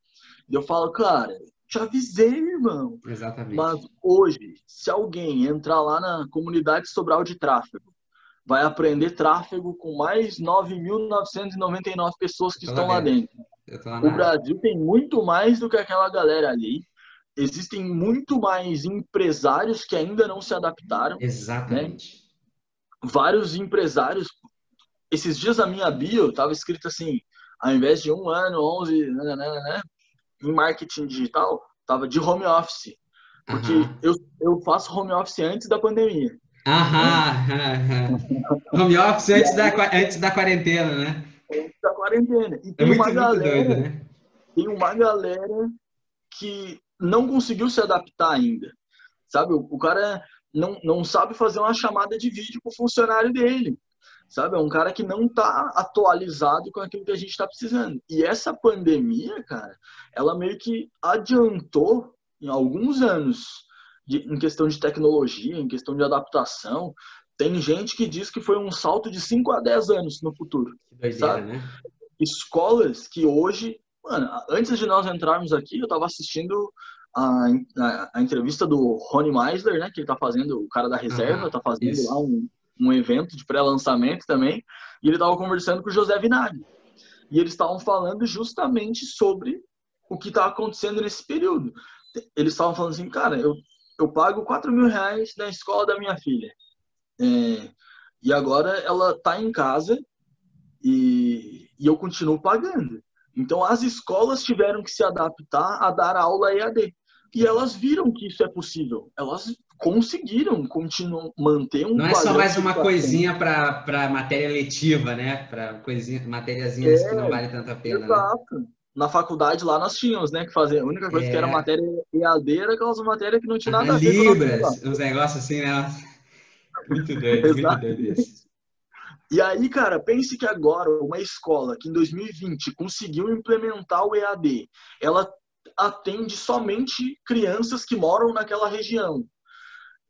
E eu falo, cara, te avisei, irmão. Exatamente. Mas hoje, se alguém entrar lá na comunidade Sobral de Tráfego, vai aprender tráfego com mais 9.999 pessoas que estão lá dentro. Lá o Brasil tem muito mais do que aquela galera ali. Existem muito mais empresários que ainda não se adaptaram. Exatamente. Né? Vários empresários. Esses dias a minha bio estava escrito assim: ao invés de um ano, 11, né, né, né, né em marketing digital estava de home office. Porque uhum. eu, eu faço home office antes da pandemia. Aham, home office antes, da, antes da quarentena, né? Antes da quarentena. E é tem é muito, uma galera, doido, né? Tem uma galera que não conseguiu se adaptar ainda. Sabe, o, o cara não, não sabe fazer uma chamada de vídeo com o funcionário dele sabe? É um cara que não está atualizado com aquilo que a gente está precisando. E essa pandemia, cara, ela meio que adiantou em alguns anos de, em questão de tecnologia, em questão de adaptação. Tem gente que diz que foi um salto de 5 a 10 anos no futuro. Doideira, sabe? Né? Escolas que hoje, mano, antes de nós entrarmos aqui, eu estava assistindo a, a, a, entrevista do Rony Meisler, né, que ele tá fazendo, o cara da reserva, uhum, tá fazendo isso. lá um, um evento de pré-lançamento também, e ele estava conversando com o José Vinagre. E eles estavam falando justamente sobre o que estava acontecendo nesse período. Eles estavam falando assim, cara, eu, eu pago 4 mil reais na escola da minha filha. É, e agora ela está em casa e, e eu continuo pagando. Então as escolas tiveram que se adaptar a dar aula EAD. E elas viram que isso é possível. Elas conseguiram continuar manter um Não é só mais uma coisinha para matéria letiva, né? Para coisinha, matériazinhas é, que não vale tanta pena. Né? Exato. Né? Na faculdade lá nós tínhamos, né, que fazer. A única coisa é. que era é. matéria EAD era aquelas matérias que não tinha nada a ver Libras, os negócios assim, né? Muito doido, muito doido isso. E aí, cara, pense que agora uma escola que em 2020 conseguiu implementar o EAD, ela atende somente crianças que moram naquela região.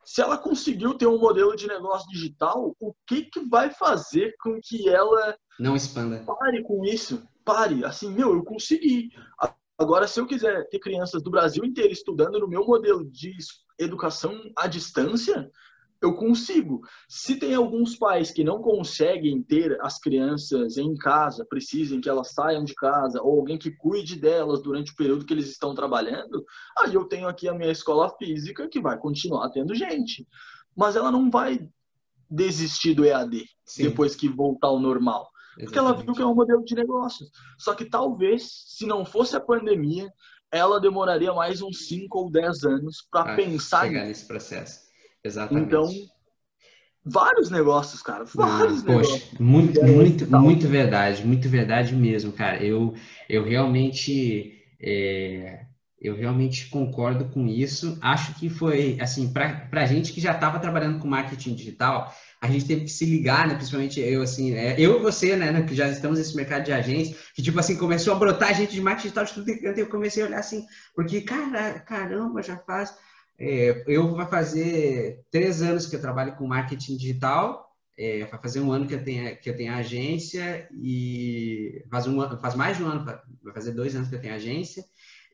Se ela conseguiu ter um modelo de negócio digital, o que, que vai fazer com que ela não expanda? Pare com isso, pare. Assim, meu, eu consegui. Agora, se eu quiser ter crianças do Brasil inteiro estudando no meu modelo de educação à distância, eu consigo. Se tem alguns pais que não conseguem ter as crianças em casa, precisem que elas saiam de casa, ou alguém que cuide delas durante o período que eles estão trabalhando, aí eu tenho aqui a minha escola física que vai continuar tendo gente. Mas ela não vai desistir do EAD Sim. depois que voltar ao normal. Exatamente. Porque ela viu que é um modelo de negócio. Só que talvez, se não fosse a pandemia, ela demoraria mais uns 5 ou 10 anos para pensar nesse processo. Exatamente. Então, vários negócios, cara. Vários Não, negócios. Poxa, muito, muito, muito verdade, muito verdade mesmo, cara. Eu, eu realmente. É, eu realmente concordo com isso. Acho que foi, assim, para a gente que já estava trabalhando com marketing digital, a gente teve que se ligar, né? Principalmente eu, assim, é, eu e você, né, que já estamos nesse mercado de agência, que, tipo assim, começou a brotar gente de marketing digital de tudo que eu comecei a olhar assim, porque, cara, caramba, já faz é, eu vou fazer três anos que eu trabalho com marketing digital, é, vai fazer um ano que eu tenho, que eu tenho agência e faz, um, faz mais de um ano, vai fazer dois anos que eu tenho agência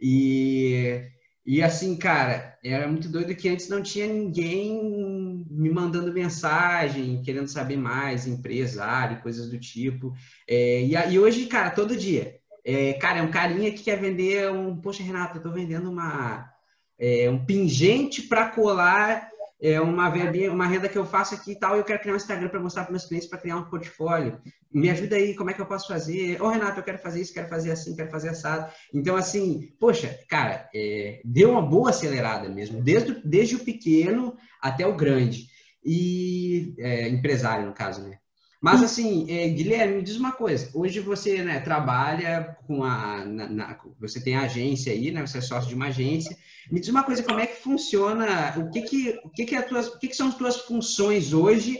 e, e assim, cara, era muito doido que antes não tinha ninguém me mandando mensagem, querendo saber mais, empresário, coisas do tipo. É, e, e hoje, cara, todo dia. É, cara, é um carinha que quer vender um. Poxa, Renato, eu tô vendendo uma é, um pingente para colar é, uma, verbinha, uma renda que eu faço aqui e tal, eu quero criar um Instagram para mostrar para meus clientes, para criar um portfólio. Me ajuda aí, como é que eu posso fazer? Ô, Renato, eu quero fazer isso, quero fazer assim, quero fazer assado. Então, assim, poxa, cara, é, deu uma boa acelerada mesmo, desde, desde o pequeno até o grande. E é, empresário, no caso, né? Mas assim, é, Guilherme, me diz uma coisa. Hoje você né, trabalha com a. Na, na, você tem agência aí, né? Você é sócio de uma agência. Me diz uma coisa, como é que funciona? O que que, o que, que, é tuas, o que, que são as tuas funções hoje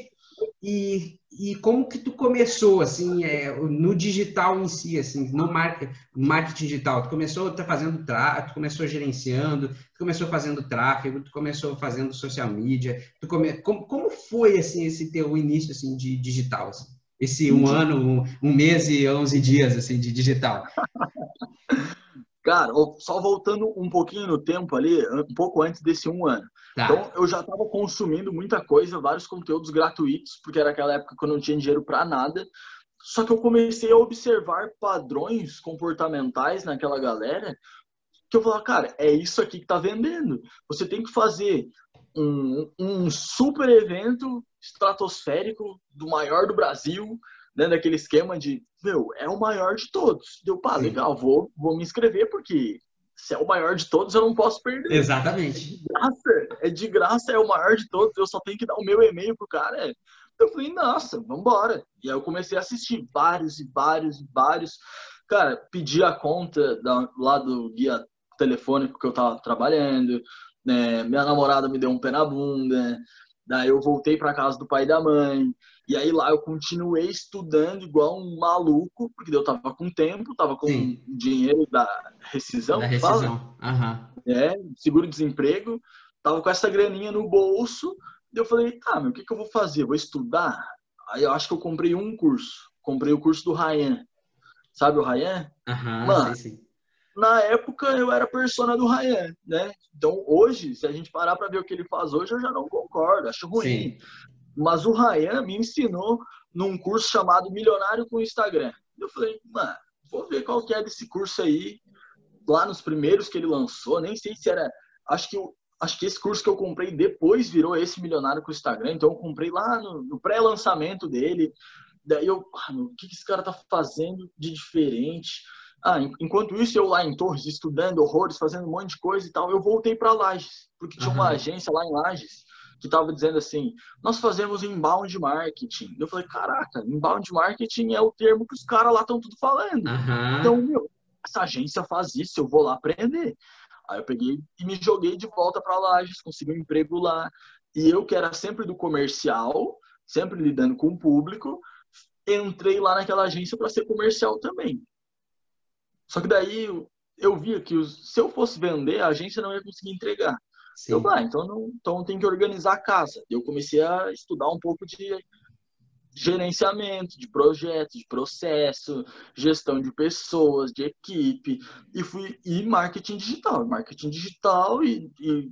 e, e como que tu começou assim é, no digital em si, assim, no marketing, digital? Tu começou tá fazendo tráfego, tu começou gerenciando, tu começou fazendo tráfego, tu começou fazendo social media. Tu come, como, como foi assim esse teu início assim de digital? Assim? Esse um ano, um, um mês e 11 dias assim de digital? Cara, só voltando um pouquinho no tempo ali, um pouco antes desse um ano. Tá. Então, eu já estava consumindo muita coisa, vários conteúdos gratuitos, porque era aquela época que eu não tinha dinheiro para nada. Só que eu comecei a observar padrões comportamentais naquela galera, que eu falava, cara, é isso aqui que tá vendendo. Você tem que fazer um, um super evento estratosférico do maior do Brasil, né, daquele esquema de, meu, é o maior de todos. Deu, pá, Sim. legal, vou, vou me inscrever, porque se é o maior de todos, eu não posso perder. Exatamente. É de graça, é, de graça, é o maior de todos, eu só tenho que dar o meu e-mail pro cara. Eu falei, nossa, vambora. E aí eu comecei a assistir vários e vários e vários. Cara, pedi a conta da, lá do guia telefônico que eu tava trabalhando, né? Minha namorada me deu um pé na bunda, daí eu voltei para casa do pai e da mãe, e aí lá eu continuei estudando igual um maluco, porque eu tava com tempo, tava com Sim. dinheiro da rescisão. Da rescisão. Uhum. É, seguro-desemprego, tava com essa graninha no bolso. E eu falei, tá, meu, o que, que eu vou fazer? vou estudar? Aí eu acho que eu comprei um curso. Comprei o curso do Ryan. Sabe o Ryan? Uhum, Mano, sim, sim. na época eu era persona do Ryan, né? Então hoje, se a gente parar para ver o que ele faz hoje, eu já não concordo, acho ruim. Sim. Mas o Ryan me ensinou num curso chamado Milionário com Instagram. Eu falei, mano, vou ver qual que é desse curso aí. Lá nos primeiros que ele lançou, nem sei se era. Acho que, acho que esse curso que eu comprei depois virou esse Milionário com Instagram. Então eu comprei lá no, no pré-lançamento dele. Daí eu, ah, o que esse cara tá fazendo de diferente? Ah, enquanto isso, eu lá em Torres, estudando horrores, fazendo um monte de coisa e tal, eu voltei para Lages, porque tinha uma agência lá em Lages que estava dizendo assim: nós fazemos inbound marketing. Eu falei: caraca, inbound marketing é o termo que os caras lá estão tudo falando. Uhum. Então, meu, essa agência faz isso, eu vou lá aprender. Aí eu peguei e me joguei de volta para Lages, consegui um emprego lá. E eu, que era sempre do comercial, sempre lidando com o público, entrei lá naquela agência para ser comercial também. Só que daí eu via que os, se eu fosse vender, a agência não ia conseguir entregar. Sim. Eu, ah, então, não, então tem que organizar a casa. Eu comecei a estudar um pouco de gerenciamento de projetos, de processo, gestão de pessoas, de equipe e fui e marketing digital, marketing digital e, e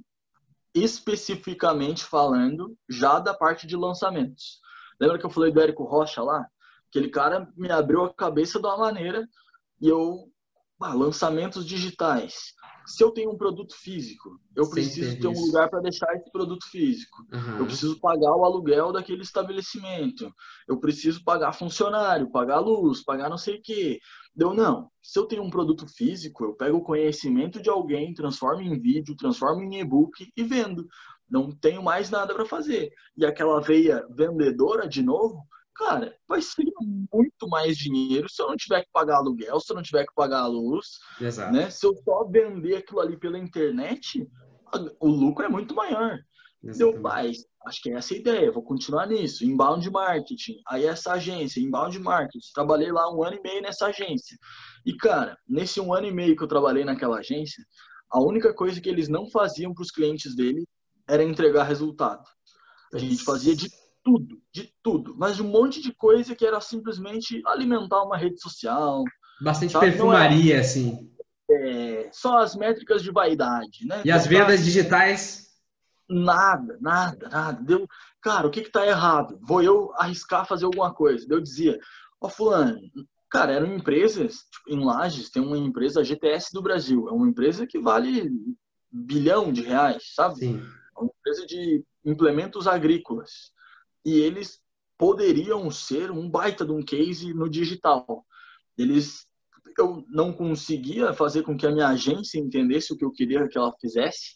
especificamente falando já da parte de lançamentos. Lembra que eu falei do Érico Rocha lá? Aquele cara me abriu a cabeça de uma maneira e eu ah, lançamentos digitais se eu tenho um produto físico, eu Sim, preciso ter um lugar para deixar esse produto físico. Uhum. Eu preciso pagar o aluguel daquele estabelecimento. Eu preciso pagar funcionário, pagar luz, pagar não sei o quê. Deu não. Se eu tenho um produto físico, eu pego o conhecimento de alguém, transformo em vídeo, transformo em e-book e vendo. Não tenho mais nada para fazer. E aquela veia vendedora de novo, cara, vai ser muito mais dinheiro se eu não tiver que pagar aluguel, se eu não tiver que pagar a luz. Exato. Né? Se eu só vender aquilo ali pela internet, o lucro é muito maior. Meu pai, acho que é essa a ideia, vou continuar nisso. Inbound marketing, aí essa agência, inbound marketing. Trabalhei lá um ano e meio nessa agência. E, cara, nesse um ano e meio que eu trabalhei naquela agência, a única coisa que eles não faziam para os clientes dele era entregar resultado. A gente fazia de tudo, de tudo, mas de um monte de coisa que era simplesmente alimentar uma rede social. Bastante sabe? perfumaria, era, assim. É, só as métricas de vaidade, né? E as vendas digitais? Nada, nada, nada. Deu, cara, o que que tá errado? Vou eu arriscar fazer alguma coisa. Eu dizia, ó, oh, fulano, cara, eram empresas, tipo, em Lages tem uma empresa GTS do Brasil, é uma empresa que vale bilhão de reais, sabe? Sim. É uma empresa de implementos agrícolas e eles poderiam ser um baita de um case no digital. Eles eu não conseguia fazer com que a minha agência entendesse o que eu queria que ela fizesse.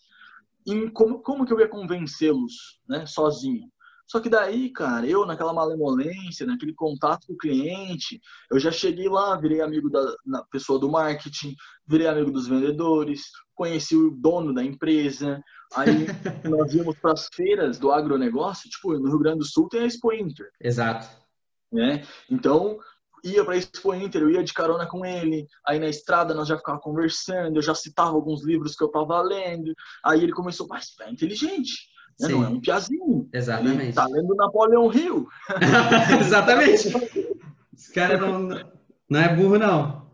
E como, como que eu ia convencê-los, né, sozinho? Só que daí, cara, eu naquela malemolência, naquele contato com o cliente, eu já cheguei lá, virei amigo da pessoa do marketing, virei amigo dos vendedores, conheci o dono da empresa. Aí nós íamos para as feiras do agronegócio, tipo, no Rio Grande do Sul tem a Expo Inter. Exato. Né? Então, ia para a Expo Inter, eu ia de carona com ele. Aí na estrada nós já ficava conversando, eu já citava alguns livros que eu estava lendo. Aí ele começou, mas é inteligente né? Não é um piazinho. Exatamente. Ele tá lendo Napoleão Hill. Exatamente. Esse cara não, não é burro, não.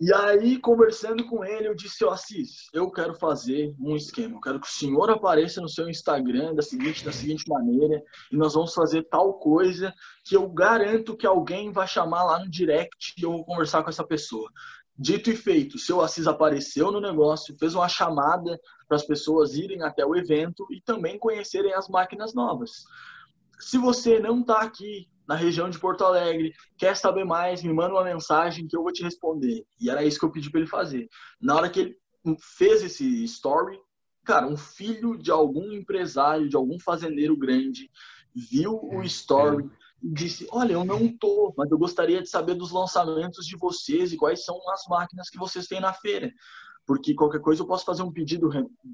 E aí, conversando com ele, eu disse, ó, oh, Assis, eu quero fazer um esquema. Eu quero que o senhor apareça no seu Instagram da seguinte, da seguinte maneira, e nós vamos fazer tal coisa que eu garanto que alguém vai chamar lá no direct e eu vou conversar com essa pessoa. Dito e feito, o seu Assis apareceu no negócio, fez uma chamada para as pessoas irem até o evento e também conhecerem as máquinas novas. Se você não está aqui na região de Porto Alegre, quer saber mais, me manda uma mensagem que eu vou te responder. E era isso que eu pedi para ele fazer. Na hora que ele fez esse story, cara, um filho de algum empresário, de algum fazendeiro grande, viu o story disse: Olha, eu não tô, mas eu gostaria de saber dos lançamentos de vocês e quais são as máquinas que vocês têm na feira. Porque qualquer coisa eu posso fazer um pedido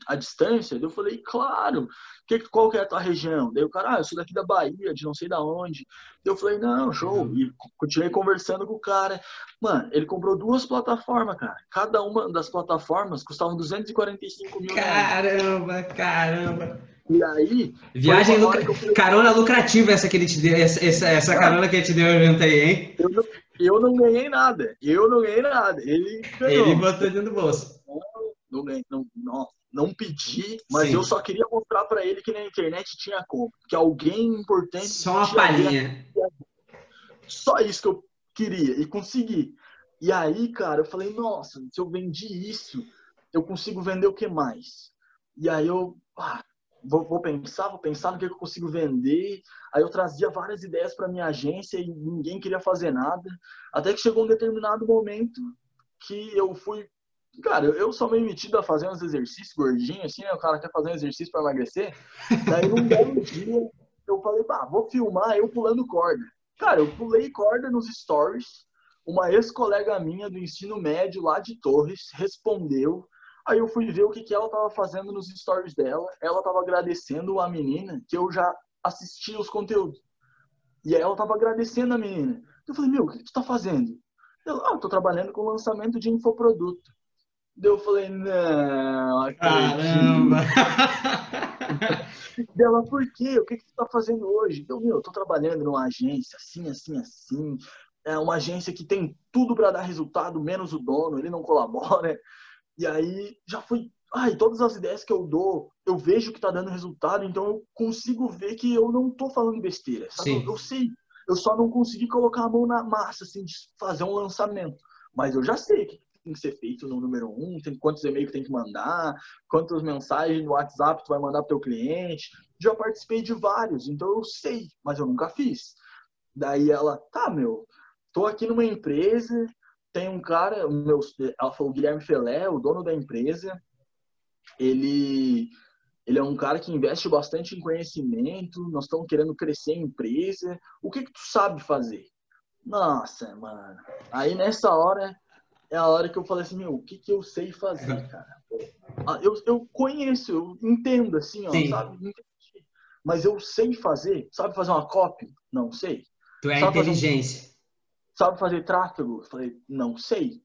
à distância. Eu falei, claro, que, qual que é a tua região? Daí o cara, ah, eu sou daqui da Bahia, de não sei da onde. Eu falei, não, show. Uhum. E continuei conversando com o cara. Mano, ele comprou duas plataformas, cara. Cada uma das plataformas custava 245 mil Caramba, reais. caramba. E aí. Viagem lucra... Carona lucrativa essa que ele te deu, essa, essa, essa carona que ele te deu evento aí, hein? Eu não, eu não ganhei nada. Eu não ganhei nada. Ele ganhou. Ele botou dentro do bolso. Não, não, não, não, não pedi, mas Sim. eu só queria mostrar para ele que na internet tinha como. Que alguém importante. Só uma palhinha. Só isso que eu queria e consegui. E aí, cara, eu falei, nossa, se eu vendi isso, eu consigo vender o que mais? E aí eu, ah, vou, vou, pensar, vou pensar no que eu consigo vender. Aí eu trazia várias ideias para minha agência e ninguém queria fazer nada. Até que chegou um determinado momento que eu fui. Cara, eu sou meio metido a fazer uns exercícios gordinhos, assim, né? O cara quer fazer um exercício para emagrecer. Daí num belo dia eu falei, pá, vou filmar eu pulando corda. Cara, eu pulei corda nos stories. Uma ex-colega minha do ensino médio lá de Torres respondeu Aí eu fui ver o que, que ela estava fazendo nos stories dela. Ela estava agradecendo a menina que eu já assistia os conteúdos. E aí ela estava agradecendo a menina. Eu falei, meu, o que, que tu tá fazendo? Ela, ah, tô trabalhando com lançamento de infoproduto. Daí eu falei, não, Caramba! Dela, por quê? O que, que tu tá fazendo hoje? Eu, meu, eu tô trabalhando numa agência, assim, assim, assim. É uma agência que tem tudo para dar resultado, menos o dono, ele não colabora. E aí já foi. Ai, todas as ideias que eu dou, eu vejo que tá dando resultado, então eu consigo ver que eu não tô falando besteira. Sabe? Eu, eu sei, eu só não consegui colocar a mão na massa, assim, de fazer um lançamento. Mas eu já sei que tem que ser feito no número um, tem quantos e-mails que tem que mandar, quantas mensagens no WhatsApp tu vai mandar para teu cliente. Já participei de vários, então eu sei, mas eu nunca fiz. Daí ela, tá, meu, tô aqui numa empresa, tem um cara, meu, ela falou Guilherme Felé, o dono da empresa, ele ele é um cara que investe bastante em conhecimento, nós estamos querendo crescer a empresa. O que que tu sabe fazer? Nossa, mano. Aí nessa hora é a hora que eu falei assim, meu, o que, que eu sei fazer, cara? Ah, eu, eu conheço, eu entendo, assim, ó, Sim. sabe? Mas eu sei fazer. Sabe fazer uma copy? Não sei. Tu é sabe inteligência. Fazer sabe fazer tráfego? Eu falei, não sei.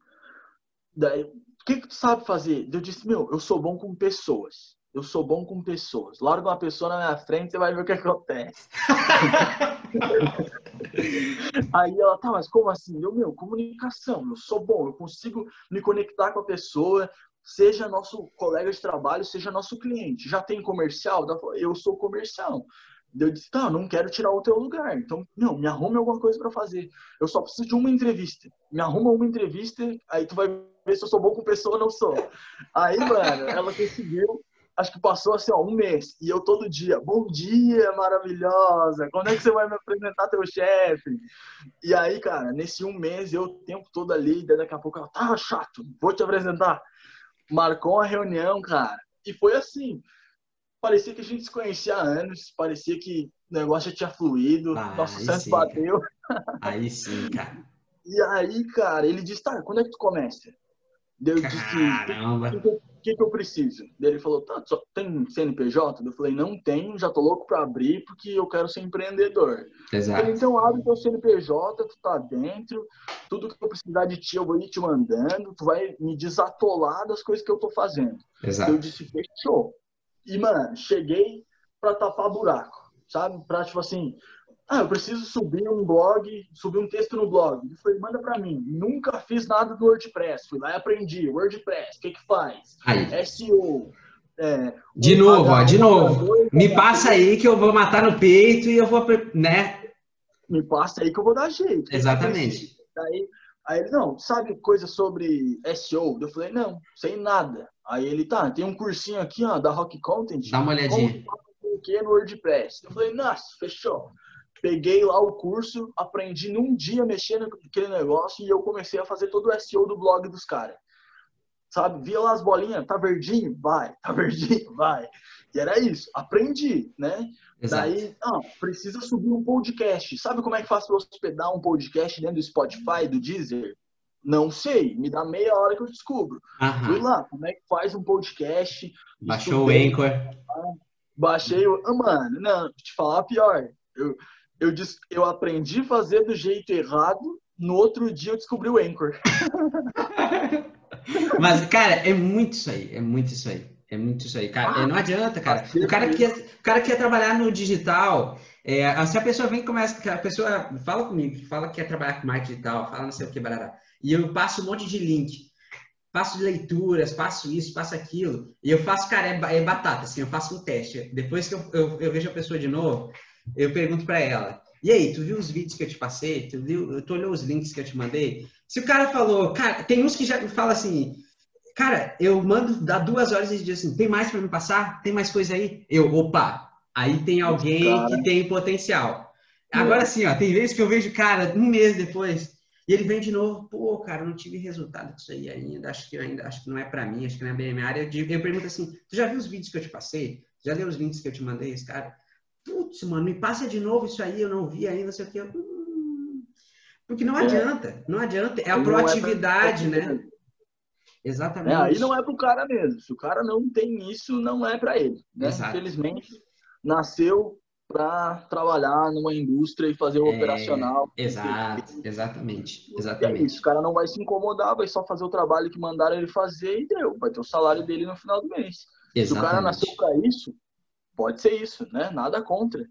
Daí, o que, que tu sabe fazer? Eu disse, meu, eu sou bom com pessoas. Eu sou bom com pessoas. Larga uma pessoa na minha frente, você vai ver o que acontece. Aí ela, tá, mas como assim? Eu, meu, comunicação, eu sou bom, eu consigo me conectar com a pessoa, seja nosso colega de trabalho, seja nosso cliente. Já tem comercial? Eu sou comercial. Eu disse, tá, não quero tirar o teu lugar. Então, não, me arrume alguma coisa para fazer. Eu só preciso de uma entrevista. Me arruma uma entrevista, aí tu vai ver se eu sou bom com pessoa ou não sou. Aí, mano, ela conseguiu acho que passou assim, ó, um mês. E eu todo dia, bom dia, maravilhosa. Quando é que você vai me apresentar teu chefe? E aí, cara, nesse um mês, eu o tempo todo ali, daqui a pouco ela, tá chato, vou te apresentar. Marcou uma reunião, cara. E foi assim. Parecia que a gente se conhecia há anos, parecia que o negócio já tinha fluído, ah, nosso santo bateu. Aí sim, cara. E aí, cara, ele disse, tá, quando é que tu começa? Deu Caramba. Disse, o que, que eu preciso? ele falou, tá, só tem CNPJ? Eu falei, não tenho, já tô louco para abrir porque eu quero ser empreendedor. Exato. Falei, então abre teu CNPJ, tu tá dentro, tudo que eu precisar de ti eu vou ir te mandando, tu vai me desatolar das coisas que eu tô fazendo. Exato. Eu disse, fechou. E, mano, cheguei para tapar buraco, sabe? Pra, tipo assim, ah, eu preciso subir um blog, subir um texto no blog. Ele falou, manda para mim. Nunca fiz nada do WordPress. Fui lá e aprendi. WordPress, o que que faz? Aí. SEO. É, de novo, ó, de novo. Me passa aí que eu vou matar no peito e eu vou, né? Me passa aí que eu vou dar jeito. Exatamente. Aí, aí ele, não, sabe coisa sobre SEO? Eu falei, não, sei nada. Aí ele, tá, tem um cursinho aqui, ó, da Rock Content. Dá uma olhadinha. O que no WordPress? Eu falei, nossa, fechou peguei lá o curso, aprendi num dia mexendo naquele negócio e eu comecei a fazer todo o SEO do blog dos caras. Sabe? Via lá as bolinhas, tá verdinho? Vai. Tá verdinho? Vai. E era isso. Aprendi, né? Exato. Daí, ah, precisa subir um podcast. Sabe como é que faz para hospedar um podcast dentro do Spotify, do Deezer? Não sei. Me dá meia hora que eu descubro. Aham. Fui lá. Como é que faz um podcast? Baixou o Anchor. Baixei o... Ah, mano, não, te falar pior. Eu, eu, eu aprendi a fazer do jeito errado, no outro dia eu descobri o Anchor. Mas, cara, é muito isso aí, é muito isso aí. É muito isso aí, cara. Ah, não adianta, cara. O cara que quer, o cara quer trabalhar no digital, é, se a pessoa vem e começa, a pessoa fala comigo, fala que quer trabalhar com marketing digital, fala não sei o que, barará. E eu passo um monte de link. Passo leituras, passo isso, passo aquilo. E eu faço, cara, é, é batata, assim, eu faço um teste. Depois que eu, eu, eu vejo a pessoa de novo, eu pergunto para ela: e aí, tu viu os vídeos que eu te passei? Tu, viu, tu olhou os links que eu te mandei? Se o cara falou, cara, tem uns que já fala assim, cara, eu mando, dá duas horas e diz assim, tem mais para me passar? Tem mais coisa aí? Eu, opa, aí tem alguém cara. que tem potencial. Agora sim, ó, tem vezes que eu vejo, cara, um mês depois, e ele vem de novo, pô, cara, não tive resultado disso aí ainda, acho que ainda, acho que não é para mim, acho que não é bem minha área. Eu, eu pergunto assim, tu já viu os vídeos que eu te passei? Já leu os links que eu te mandei, esse cara? Putz, mano, me passa de novo isso aí, eu não vi ainda, não sei o que. Hum, porque não é. adianta, não adianta. É a proatividade, é pra... né? Exatamente. É, aí não é pro cara mesmo. Se o cara não tem isso, não é para ele. Né? Infelizmente, nasceu para trabalhar numa indústria e fazer o é, operacional. Exato, exatamente, exatamente. É isso, o cara não vai se incomodar, vai só fazer o trabalho que mandaram ele fazer e deu, vai ter o salário dele no final do mês. Exatamente. Se o cara nasceu para isso, pode ser isso, né? Nada contra.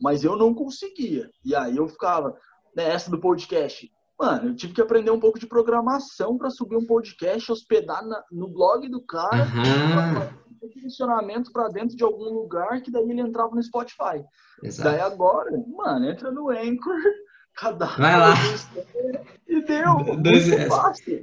Mas eu não conseguia. E aí eu ficava, nessa né, do podcast, Mano, eu tive que aprender um pouco de programação para subir um podcast, hospedar na, no blog do cara, uhum. direcionamento para dentro de algum lugar que daí ele entrava no Spotify. Exato. Daí agora, mano, entra no Anchor, Vai lá. E deu. Dois.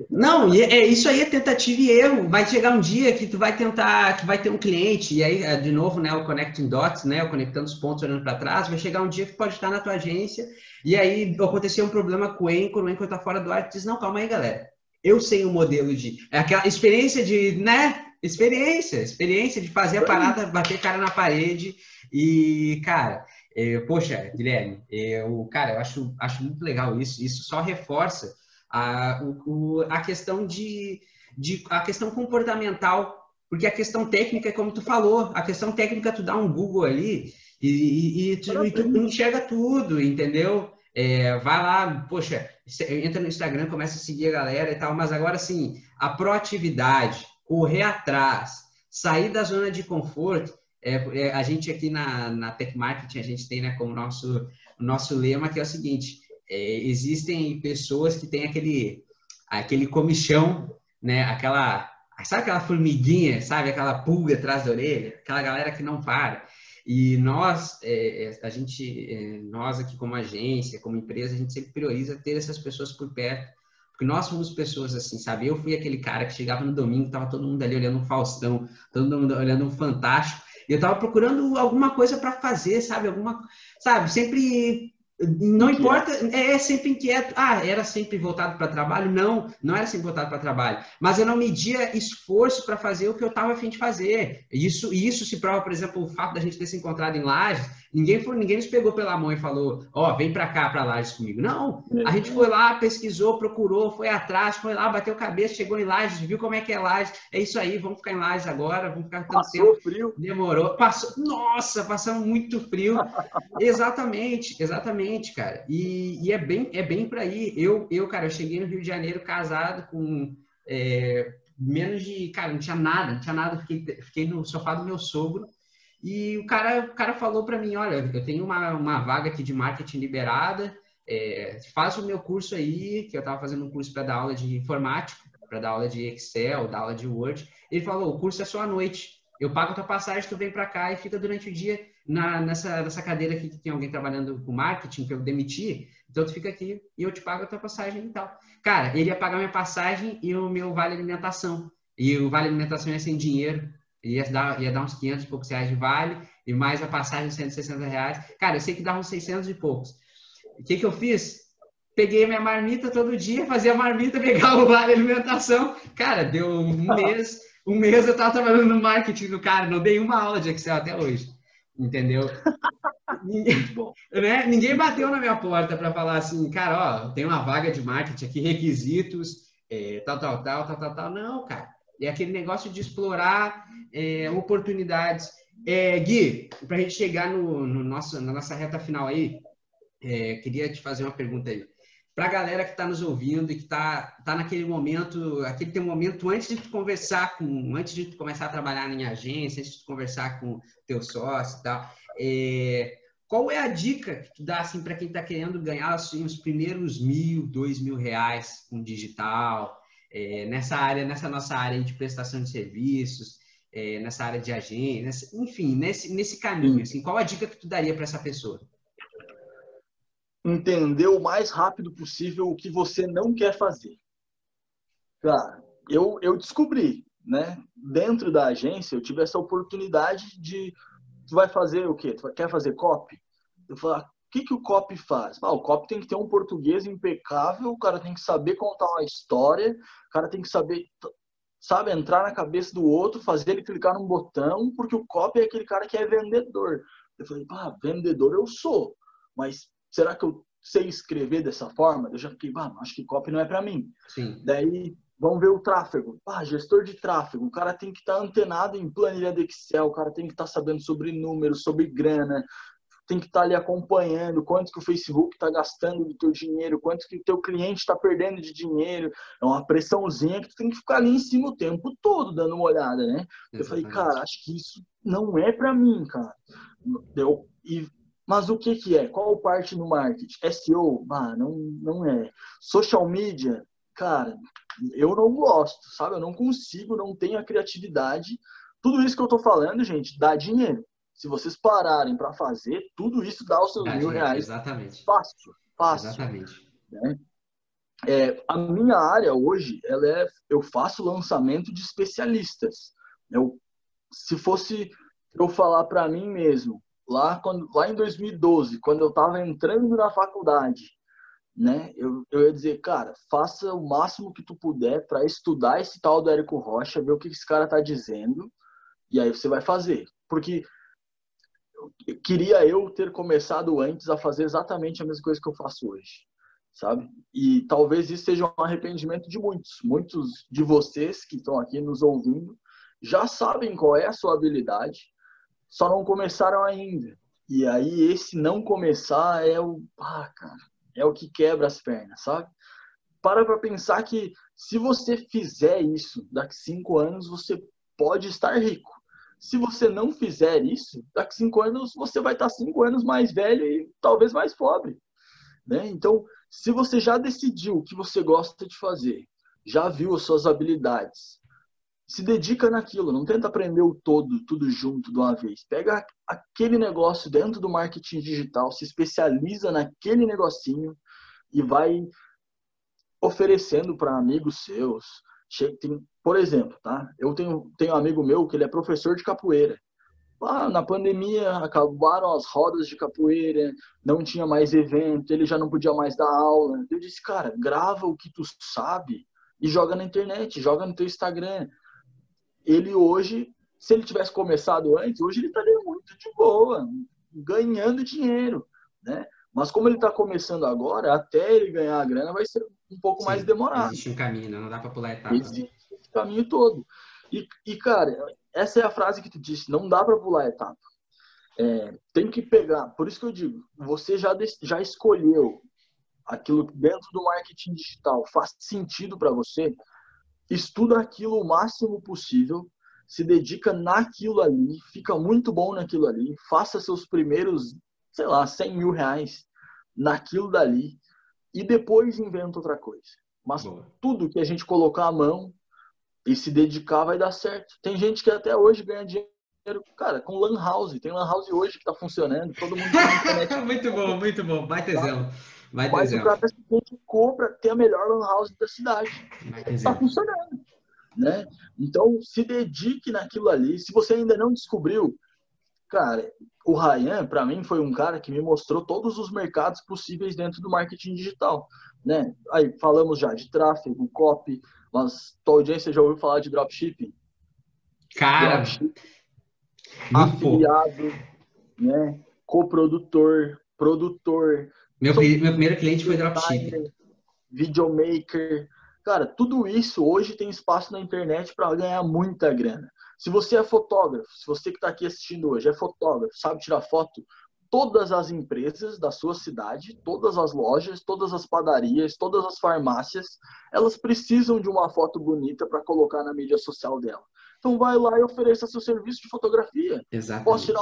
Não, é, isso aí é tentativa e erro. Vai chegar um dia que tu vai tentar, que vai ter um cliente, e aí, é, de novo, né, o Connecting Dots, né, o conectando os pontos olhando para trás, vai chegar um dia que pode estar na tua agência, e aí aconteceu um problema com o Anchor, o Anchor tá fora do ar, tu diz, não, calma aí, galera. Eu sei um modelo de. É aquela experiência de, né? Experiência, experiência de fazer a parada, bater cara na parede. E, cara, é, poxa, Guilherme, eu, cara, eu acho, acho muito legal isso. Isso só reforça a, o, a questão de, de a questão comportamental, porque a questão técnica é como tu falou, a questão técnica tu dá um Google ali e, e, e, tu, e tu, enxerga tudo, entendeu? É, vai lá, poxa, entra no Instagram, começa a seguir a galera e tal, mas agora sim, a proatividade, correr atrás, sair da zona de conforto, é, é, a gente aqui na, na Tech Marketing, a gente tem né, como nosso, nosso lema que é o seguinte, é, existem pessoas que têm aquele, aquele comichão, né, aquela, sabe aquela formiguinha, sabe, aquela pulga atrás da orelha, aquela galera que não para. E nós, é, é a gente, é, nós aqui como agência, como empresa, a gente sempre prioriza ter essas pessoas por perto, porque nós somos pessoas assim, sabe? Eu fui aquele cara que chegava no domingo, tava todo mundo ali olhando um Faustão, todo mundo olhando um Fantástico, eu estava procurando alguma coisa para fazer, sabe? Alguma, sabe? Sempre não inquieto. importa, é, é sempre inquieto. Ah, era sempre voltado para trabalho? Não, não era sempre voltado para trabalho. Mas eu não media esforço para fazer o que eu estava afim de fazer. Isso, isso se prova, por exemplo, o fato da gente ter se encontrado em Lages. Ninguém foi, ninguém nos pegou pela mão e falou: Ó, oh, vem para cá, para Lages comigo. Não, a gente foi lá, pesquisou, procurou, foi atrás, foi lá, bateu cabeça, chegou em Lages, viu como é que é Lages. É isso aí, vamos ficar em Lages agora, vamos ficar tanto Passou tempo. frio. Demorou. Passou. Nossa, passamos muito frio. exatamente, exatamente Exatamente, cara. E, e, é bem, é bem por aí. Eu, eu, cara, eu cheguei no Rio de Janeiro casado com é, menos de, cara, não tinha nada, não tinha nada. Fiquei, fiquei no sofá do meu sogro e o cara, o cara falou para mim, olha, eu tenho uma, uma vaga aqui de marketing liberada, é, faz o meu curso aí, que eu estava fazendo um curso para dar aula de informática, para dar aula de Excel, dar aula de Word. Ele falou, o curso é só à noite. Eu pago tua passagem, tu vem para cá e fica durante o dia na, nessa, nessa cadeira aqui que tem alguém trabalhando com marketing, que eu demiti, então tu fica aqui e eu te pago a tua passagem e tal. Cara, ele ia pagar minha passagem e o meu vale alimentação. E o vale alimentação ia sem dinheiro, ia dar, ia dar uns 500 e poucos reais de vale, e mais a passagem de 160 reais. Cara, eu sei que dava uns 600 e poucos. O que que eu fiz? Peguei minha marmita todo dia, fazia marmita, pegava o vale alimentação. Cara, deu um mês, um mês eu tava trabalhando no marketing do cara, não dei uma aula de Excel até hoje entendeu? ninguém, né? ninguém bateu na minha porta para falar assim, cara, ó, tem uma vaga de marketing aqui, requisitos, é, tal, tal, tal, tal, tal, tal. Não, cara. É aquele negócio de explorar é, oportunidades. É, Gui, para a gente chegar no, no, nosso, na nossa reta final aí, é, queria te fazer uma pergunta aí para a galera que está nos ouvindo e que está tá naquele momento, aquele teu momento antes de tu conversar com, antes de começar a trabalhar em agência, antes de tu conversar com teu sócio e tal, é, qual é a dica que tu dá assim para quem está querendo ganhar assim, os primeiros mil, dois mil reais com digital, é, nessa área, nessa nossa área de prestação de serviços, é, nessa área de agência, enfim, nesse, nesse caminho, assim, qual a dica que tu daria para essa pessoa? Entender o mais rápido possível o que você não quer fazer. Cara, eu, eu descobri, né? Dentro da agência, eu tive essa oportunidade de. Tu vai fazer o quê? Tu quer fazer copy? Eu falo, ah, o que, que o copy faz? Ah, o copy tem que ter um português impecável, o cara tem que saber contar uma história, o cara tem que saber, sabe, entrar na cabeça do outro, fazer ele clicar num botão, porque o copy é aquele cara que é vendedor. Eu falei, ah, vendedor eu sou, mas será que eu sei escrever dessa forma? Eu já fiquei, ah, acho que copy não é para mim. Sim. Daí, vamos ver o tráfego. Ah, gestor de tráfego. O cara tem que estar tá antenado em planilha de Excel, o cara tem que estar tá sabendo sobre números, sobre grana. tem que estar tá ali acompanhando quanto que o Facebook está gastando do teu dinheiro, quanto que o teu cliente está perdendo de dinheiro. É uma pressãozinha que tu tem que ficar ali em cima o tempo todo dando uma olhada, né? Exatamente. Eu falei, cara, acho que isso não é para mim, cara. Eu, e, mas o que que é? Qual parte no marketing? SEO? Ah, não, não é. Social media? Cara, eu não gosto, sabe? Eu não consigo, não tenho a criatividade. Tudo isso que eu tô falando, gente, dá dinheiro. Se vocês pararem para fazer, tudo isso dá os seus dá mil dinheiro, reais. Exatamente. Fácil, fácil. Exatamente. Né? É, a minha área hoje, ela é, eu faço lançamento de especialistas. Eu, se fosse eu falar para mim mesmo, lá, quando, lá em 2012, quando eu estava entrando na faculdade, né? Eu, eu ia dizer, cara, faça o máximo que tu puder para estudar esse tal do Érico Rocha, ver o que esse cara tá dizendo, e aí você vai fazer. Porque queria eu ter começado antes a fazer exatamente a mesma coisa que eu faço hoje, sabe? E talvez isso seja um arrependimento de muitos. Muitos de vocês que estão aqui nos ouvindo já sabem qual é a sua habilidade, só não começaram ainda. E aí esse não começar é o, ah, cara, é o que quebra as pernas, sabe? Para para pensar que se você fizer isso, daqui cinco anos você pode estar rico. Se você não fizer isso, daqui cinco anos você vai estar cinco anos mais velho e talvez mais pobre. Né? Então, se você já decidiu o que você gosta de fazer, já viu as suas habilidades, se dedica naquilo, não tenta aprender o todo, tudo junto de uma vez. Pega aquele negócio dentro do marketing digital, se especializa naquele negocinho e vai oferecendo para amigos seus. Por exemplo, tá? Eu tenho, tenho um amigo meu que ele é professor de capoeira. Ah, na pandemia acabaram as rodas de capoeira, não tinha mais evento, ele já não podia mais dar aula. Eu disse, cara, grava o que tu sabe e joga na internet, joga no teu Instagram ele hoje, se ele tivesse começado antes, hoje ele estaria muito de boa, ganhando dinheiro, né? Mas como ele está começando agora, até ele ganhar a grana vai ser um pouco Sim, mais demorado. Existe um caminho, né? não dá para pular etapa. Existe o caminho todo. E, e, cara, essa é a frase que tu disse, não dá para pular etapa. É, tem que pegar, por isso que eu digo, você já, já escolheu aquilo dentro do marketing digital, faz sentido para você, estuda aquilo o máximo possível, se dedica naquilo ali, fica muito bom naquilo ali, faça seus primeiros, sei lá, 100 mil reais naquilo dali e depois inventa outra coisa. Mas Boa. tudo que a gente colocar a mão e se dedicar vai dar certo. Tem gente que até hoje ganha dinheiro, cara, com lan house. Tem lan house hoje que está funcionando, todo mundo Muito bom, muito bom. Vai ter exemplo. Vai ter Mas exemplo. o cara simplesmente compra, tem a melhor lan house da cidade. Está funcionando. Né? Então, se dedique naquilo ali. Se você ainda não descobriu, cara, o Ryan, para mim, foi um cara que me mostrou todos os mercados possíveis dentro do marketing digital. Né? Aí falamos já de tráfego, copy, mas tua audiência já ouviu falar de dropshipping? Cara, dropshipping, afiliado, né? coprodutor, produtor, meu, meu primeiro cliente foi dropshipping. Videomaker. Cara, tudo isso hoje tem espaço na internet para ganhar muita grana. Se você é fotógrafo, se você que está aqui assistindo hoje é fotógrafo, sabe tirar foto, todas as empresas da sua cidade, todas as lojas, todas as padarias, todas as farmácias, elas precisam de uma foto bonita para colocar na mídia social dela. Então vai lá e ofereça seu serviço de fotografia. Exatamente. Posso tirar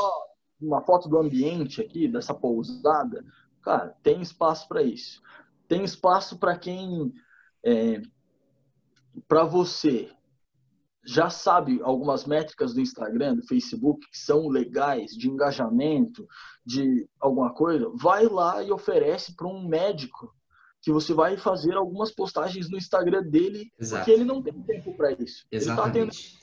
uma foto do ambiente aqui, dessa pousada? Cara, tem espaço para isso. Tem espaço para quem, é, para você, já sabe algumas métricas do Instagram, do Facebook, que são legais, de engajamento, de alguma coisa, vai lá e oferece para um médico que você vai fazer algumas postagens no Instagram dele, Exato. porque ele não tem tempo para isso. Exatamente. Ele tá tendo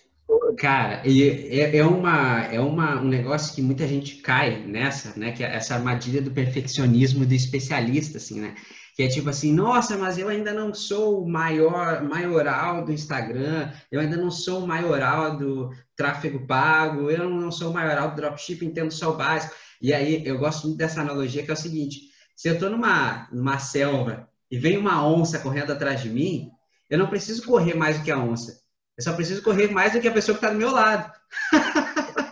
Cara, é, é, uma, é uma, um negócio que muita gente cai nessa, né? Que é essa armadilha do perfeccionismo do especialista, assim, né? Que é tipo assim, nossa, mas eu ainda não sou o maior, maioral do Instagram, eu ainda não sou o maioral do tráfego pago, eu não sou o maioral do dropshipping, entendo só o básico. E aí, eu gosto muito dessa analogia, que é o seguinte, se eu estou numa, numa selva e vem uma onça correndo atrás de mim, eu não preciso correr mais do que a onça eu só preciso correr mais do que a pessoa que está do meu lado.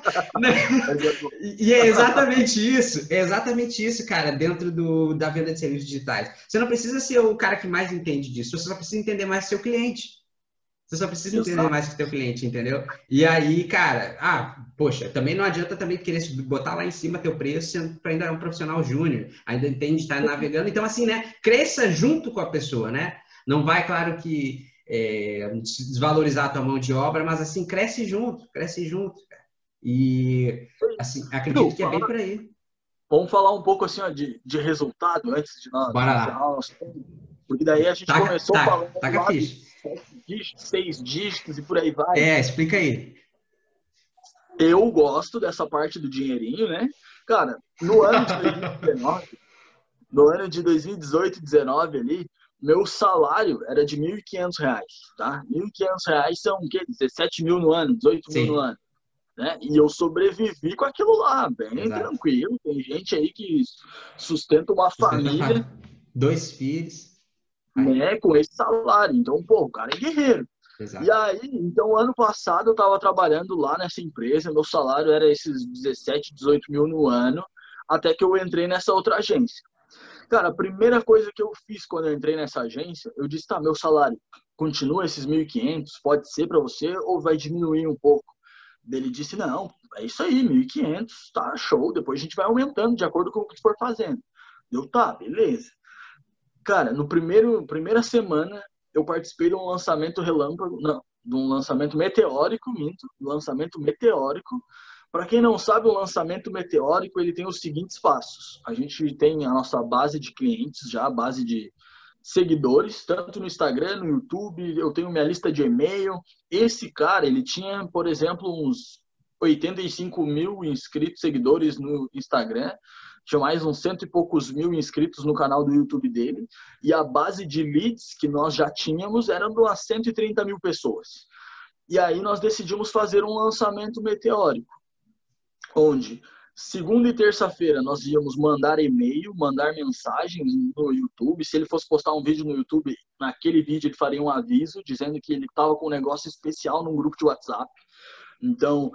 e é exatamente isso, é exatamente isso, cara, dentro do, da venda de serviços digitais. Você não precisa ser o cara que mais entende disso, você só precisa entender mais seu cliente. Você só precisa entender mais que teu cliente, entendeu? E aí, cara, ah, poxa, também não adianta também querer botar lá em cima teu preço sendo que ainda é um profissional júnior, ainda entende estar navegando. Então, assim, né? Cresça junto com a pessoa, né? Não vai, claro que é, desvalorizar a tua mão de obra, mas assim, cresce junto, cresce junto, cara. E assim, acredito que é bem por aí. Vamos falar um pouco assim ó, de, de resultado antes de nós. Bora lá. Porque daí a gente tá, começou tá, falando lá de dígitos, seis dígitos e por aí vai. É, explica aí. Eu gosto dessa parte do dinheirinho, né? Cara, no ano de 2019, no ano de 2018 e 2019 ali, meu salário era de R$ 1.500, tá? R$ 1.500 são o quê? 17 mil no ano, 18 Sim. mil no ano. Né? E eu sobrevivi com aquilo lá, bem Exato. tranquilo. Tem gente aí que sustenta uma família. Dois filhos. Né, com esse salário. Então, pô, o cara é guerreiro. Exato. E aí, então, ano passado eu estava trabalhando lá nessa empresa, meu salário era esses 17, 18 mil no ano, até que eu entrei nessa outra agência. Cara, a primeira coisa que eu fiz quando eu entrei nessa agência, eu disse, tá, meu salário continua esses 1.500, pode ser para você ou vai diminuir um pouco? Ele disse, não, é isso aí, 1.500, tá, show, depois a gente vai aumentando de acordo com o que for fazendo. Eu, tá, beleza. Cara, no primeiro, primeira semana, eu participei de um lançamento relâmpago, não, de um lançamento meteórico, minto, lançamento meteórico, para quem não sabe, o lançamento meteórico ele tem os seguintes passos. A gente tem a nossa base de clientes já, a base de seguidores, tanto no Instagram, no YouTube, eu tenho minha lista de e-mail. Esse cara, ele tinha, por exemplo, uns 85 mil inscritos, seguidores no Instagram, tinha mais uns cento e poucos mil inscritos no canal do YouTube dele, e a base de leads que nós já tínhamos era de umas 130 mil pessoas. E aí nós decidimos fazer um lançamento meteórico onde segunda e terça-feira nós íamos mandar e-mail, mandar mensagens no YouTube. Se ele fosse postar um vídeo no YouTube, naquele vídeo ele faria um aviso dizendo que ele estava com um negócio especial num grupo de WhatsApp. Então,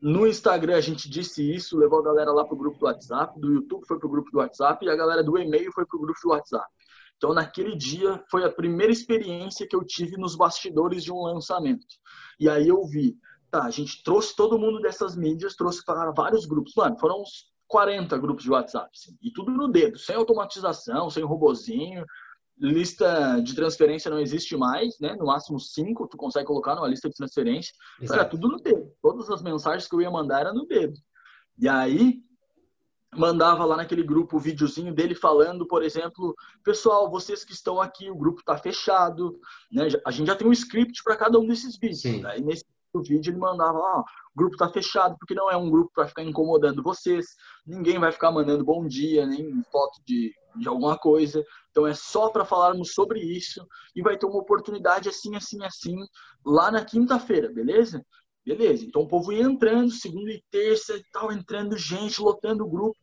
no Instagram a gente disse isso, levou a galera lá para o grupo do WhatsApp, do YouTube foi para o grupo do WhatsApp e a galera do e-mail foi para o grupo do WhatsApp. Então, naquele dia foi a primeira experiência que eu tive nos bastidores de um lançamento. E aí eu vi Tá, a gente trouxe todo mundo dessas mídias, trouxe para vários grupos. Mano, foram uns 40 grupos de WhatsApp. Assim, e tudo no dedo, sem automatização, sem robozinho. Lista de transferência não existe mais, né? No máximo cinco tu consegue colocar numa lista de transferência. Exato. Era tudo no dedo. Todas as mensagens que eu ia mandar eram no dedo. E aí, mandava lá naquele grupo o videozinho dele falando, por exemplo, pessoal, vocês que estão aqui, o grupo está fechado, né? A gente já tem um script para cada um desses vídeos. Sim. Aí nesse o vídeo ele mandava lá, o grupo tá fechado porque não é um grupo para ficar incomodando vocês, ninguém vai ficar mandando bom dia, nem foto de, de alguma coisa, então é só para falarmos sobre isso e vai ter uma oportunidade assim, assim, assim, lá na quinta-feira, beleza? Beleza, então o povo ia entrando, segunda e terça e tal, entrando gente, lotando o grupo.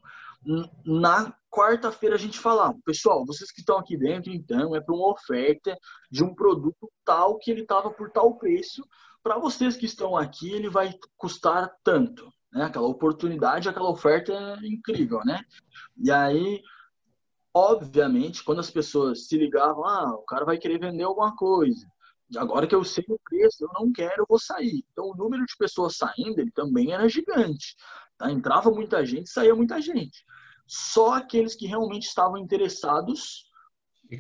Na quarta-feira a gente falava, pessoal, vocês que estão aqui dentro, então, é para uma oferta de um produto tal que ele estava por tal preço, para vocês que estão aqui, ele vai custar tanto. Né? Aquela oportunidade, aquela oferta é incrível, né? E aí, obviamente, quando as pessoas se ligavam, ah, o cara vai querer vender alguma coisa. Agora que eu sei o preço, eu não quero, eu vou sair. Então, o número de pessoas saindo, ele também era gigante. Tá? Entrava muita gente, saía muita gente. Só aqueles que realmente estavam interessados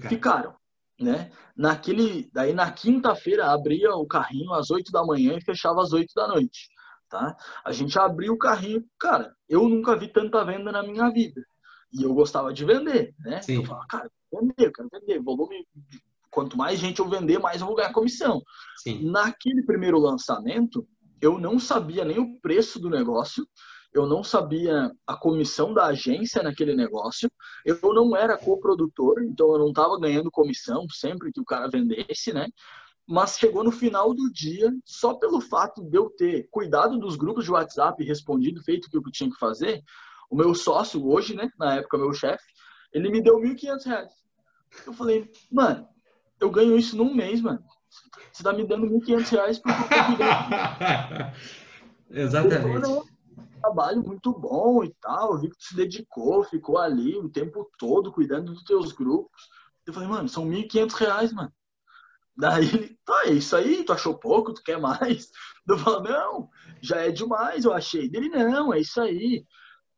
ficaram né? Naquele, daí na quinta-feira abria o carrinho às 8 da manhã e fechava às 8 da noite, tá? A gente abriu o carrinho, cara, eu nunca vi tanta venda na minha vida. E eu gostava de vender, né? Sim. Eu falava, cara, vender, eu quero vender, volume quanto mais gente eu vender, mais eu vou ganhar comissão. Sim. Naquele primeiro lançamento, eu não sabia nem o preço do negócio, eu não sabia a comissão da agência naquele negócio, eu não era coprodutor, então eu não estava ganhando comissão sempre que o cara vendesse, né? Mas chegou no final do dia, só pelo fato de eu ter cuidado dos grupos de WhatsApp, respondido, feito o que eu tinha que fazer, o meu sócio hoje, né, na época meu chefe, ele me deu R$ 1.500. Eu falei, mano, eu ganho isso num mês, mano. Você tá me dando R$ 1.500 porque eu tô Exatamente. Trabalho muito bom e tal. Eu vi que tu se dedicou, ficou ali o tempo todo cuidando dos teus grupos. Eu falei, mano, são 1.500 reais, mano. Daí ele, tá, é isso aí, tu achou pouco, tu quer mais? Eu falo, não, já é demais, eu achei. Dele, não, é isso aí.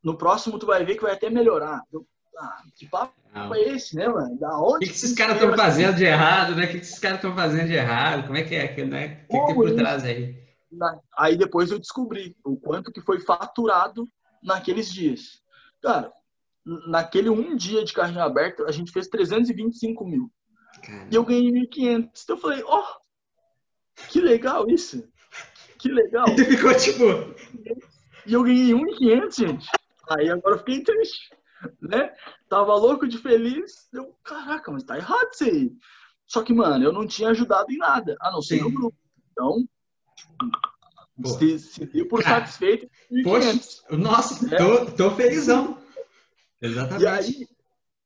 No próximo tu vai ver que vai até melhorar. Eu, ah, que papo não. é esse, né, mano? Da onde? O que, que esses caras estão fazendo de errado, né? O que, que esses caras estão fazendo de errado? Como é que é? Né? O que, que tem por trás aí? Aí depois eu descobri o quanto que foi faturado naqueles dias. Cara, naquele um dia de carrinho aberto, a gente fez 325 mil. Caramba. E eu ganhei 1.500. Então eu falei, ó, oh, que legal isso. Que legal. E ficou tipo... E eu ganhei 1.500, gente. Aí agora eu fiquei triste, né? Tava louco de feliz. Eu, caraca, mas tá errado isso aí. Só que, mano, eu não tinha ajudado em nada, a não ser Sim. no grupo. Então, se, se deu por Cara, satisfeito. Poxa, nossa, é. tô, tô felizão. Exatamente. E aí,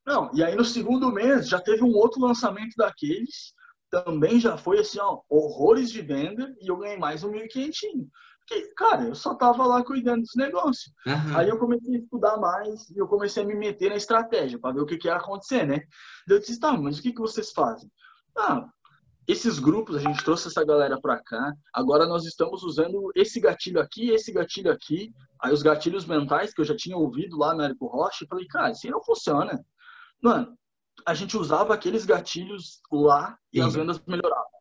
não, e aí no segundo mês já teve um outro lançamento daqueles, também já foi assim, ó, horrores de venda, e eu ganhei mais um 1.500. Porque, cara, eu só tava lá cuidando dos negócios. Uhum. Aí eu comecei a estudar mais e eu comecei a me meter na estratégia para ver o que, que ia acontecer, né? Eu disse, tá, mas o que, que vocês fazem? Ah, esses grupos, a gente trouxe essa galera para cá. Agora nós estamos usando esse gatilho aqui, esse gatilho aqui. Aí os gatilhos mentais que eu já tinha ouvido lá no Érico Rocha, falei, cara, isso não funciona. Mano, a gente usava aqueles gatilhos lá e Sim. as vendas melhoravam.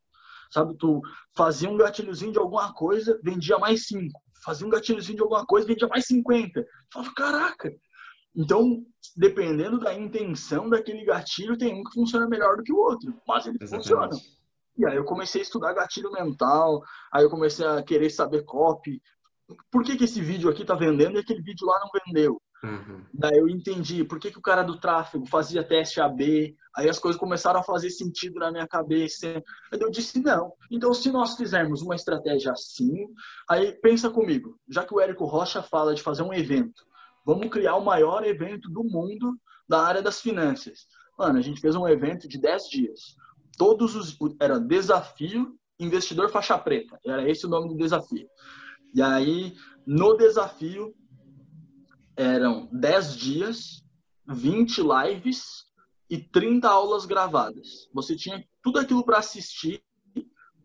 Sabe, tu fazia um gatilhozinho de alguma coisa, vendia mais cinco. Fazia um gatilhozinho de alguma coisa, vendia mais 50. falava, caraca. Então, dependendo da intenção daquele gatilho, tem um que funciona melhor do que o outro, mas ele Exatamente. funciona. E aí eu comecei a estudar gatilho mental, aí eu comecei a querer saber copy. Por que, que esse vídeo aqui tá vendendo e aquele vídeo lá não vendeu? Uhum. Daí eu entendi por que, que o cara do tráfego fazia teste AB, aí as coisas começaram a fazer sentido na minha cabeça. Aí eu disse, não. Então, se nós fizermos uma estratégia assim, aí pensa comigo, já que o Érico Rocha fala de fazer um evento, vamos criar o maior evento do mundo da área das finanças. Mano, a gente fez um evento de 10 dias todos os era desafio investidor faixa preta, era esse o nome do desafio. E aí no desafio eram 10 dias, 20 lives e 30 aulas gravadas. Você tinha tudo aquilo para assistir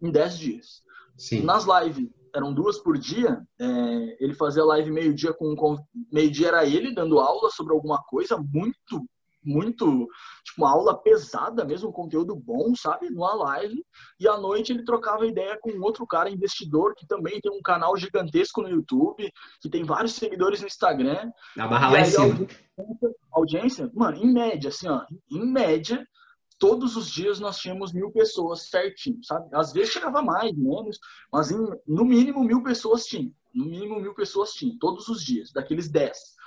em 10 dias. Sim. Nas lives eram duas por dia. É, ele fazia live meio dia com, com meio dia era ele dando aula sobre alguma coisa muito muito, tipo, uma aula pesada mesmo, um conteúdo bom, sabe? Numa live. E à noite ele trocava ideia com outro cara investidor que também tem um canal gigantesco no YouTube, que tem vários seguidores no Instagram. Na barra lá em cima. Audiência, mano, em média, assim, ó, em média, todos os dias nós tínhamos mil pessoas certinho, sabe? Às vezes chegava mais, menos, mas em, no mínimo mil pessoas tinha. No mínimo mil pessoas tinha, todos os dias, daqueles dez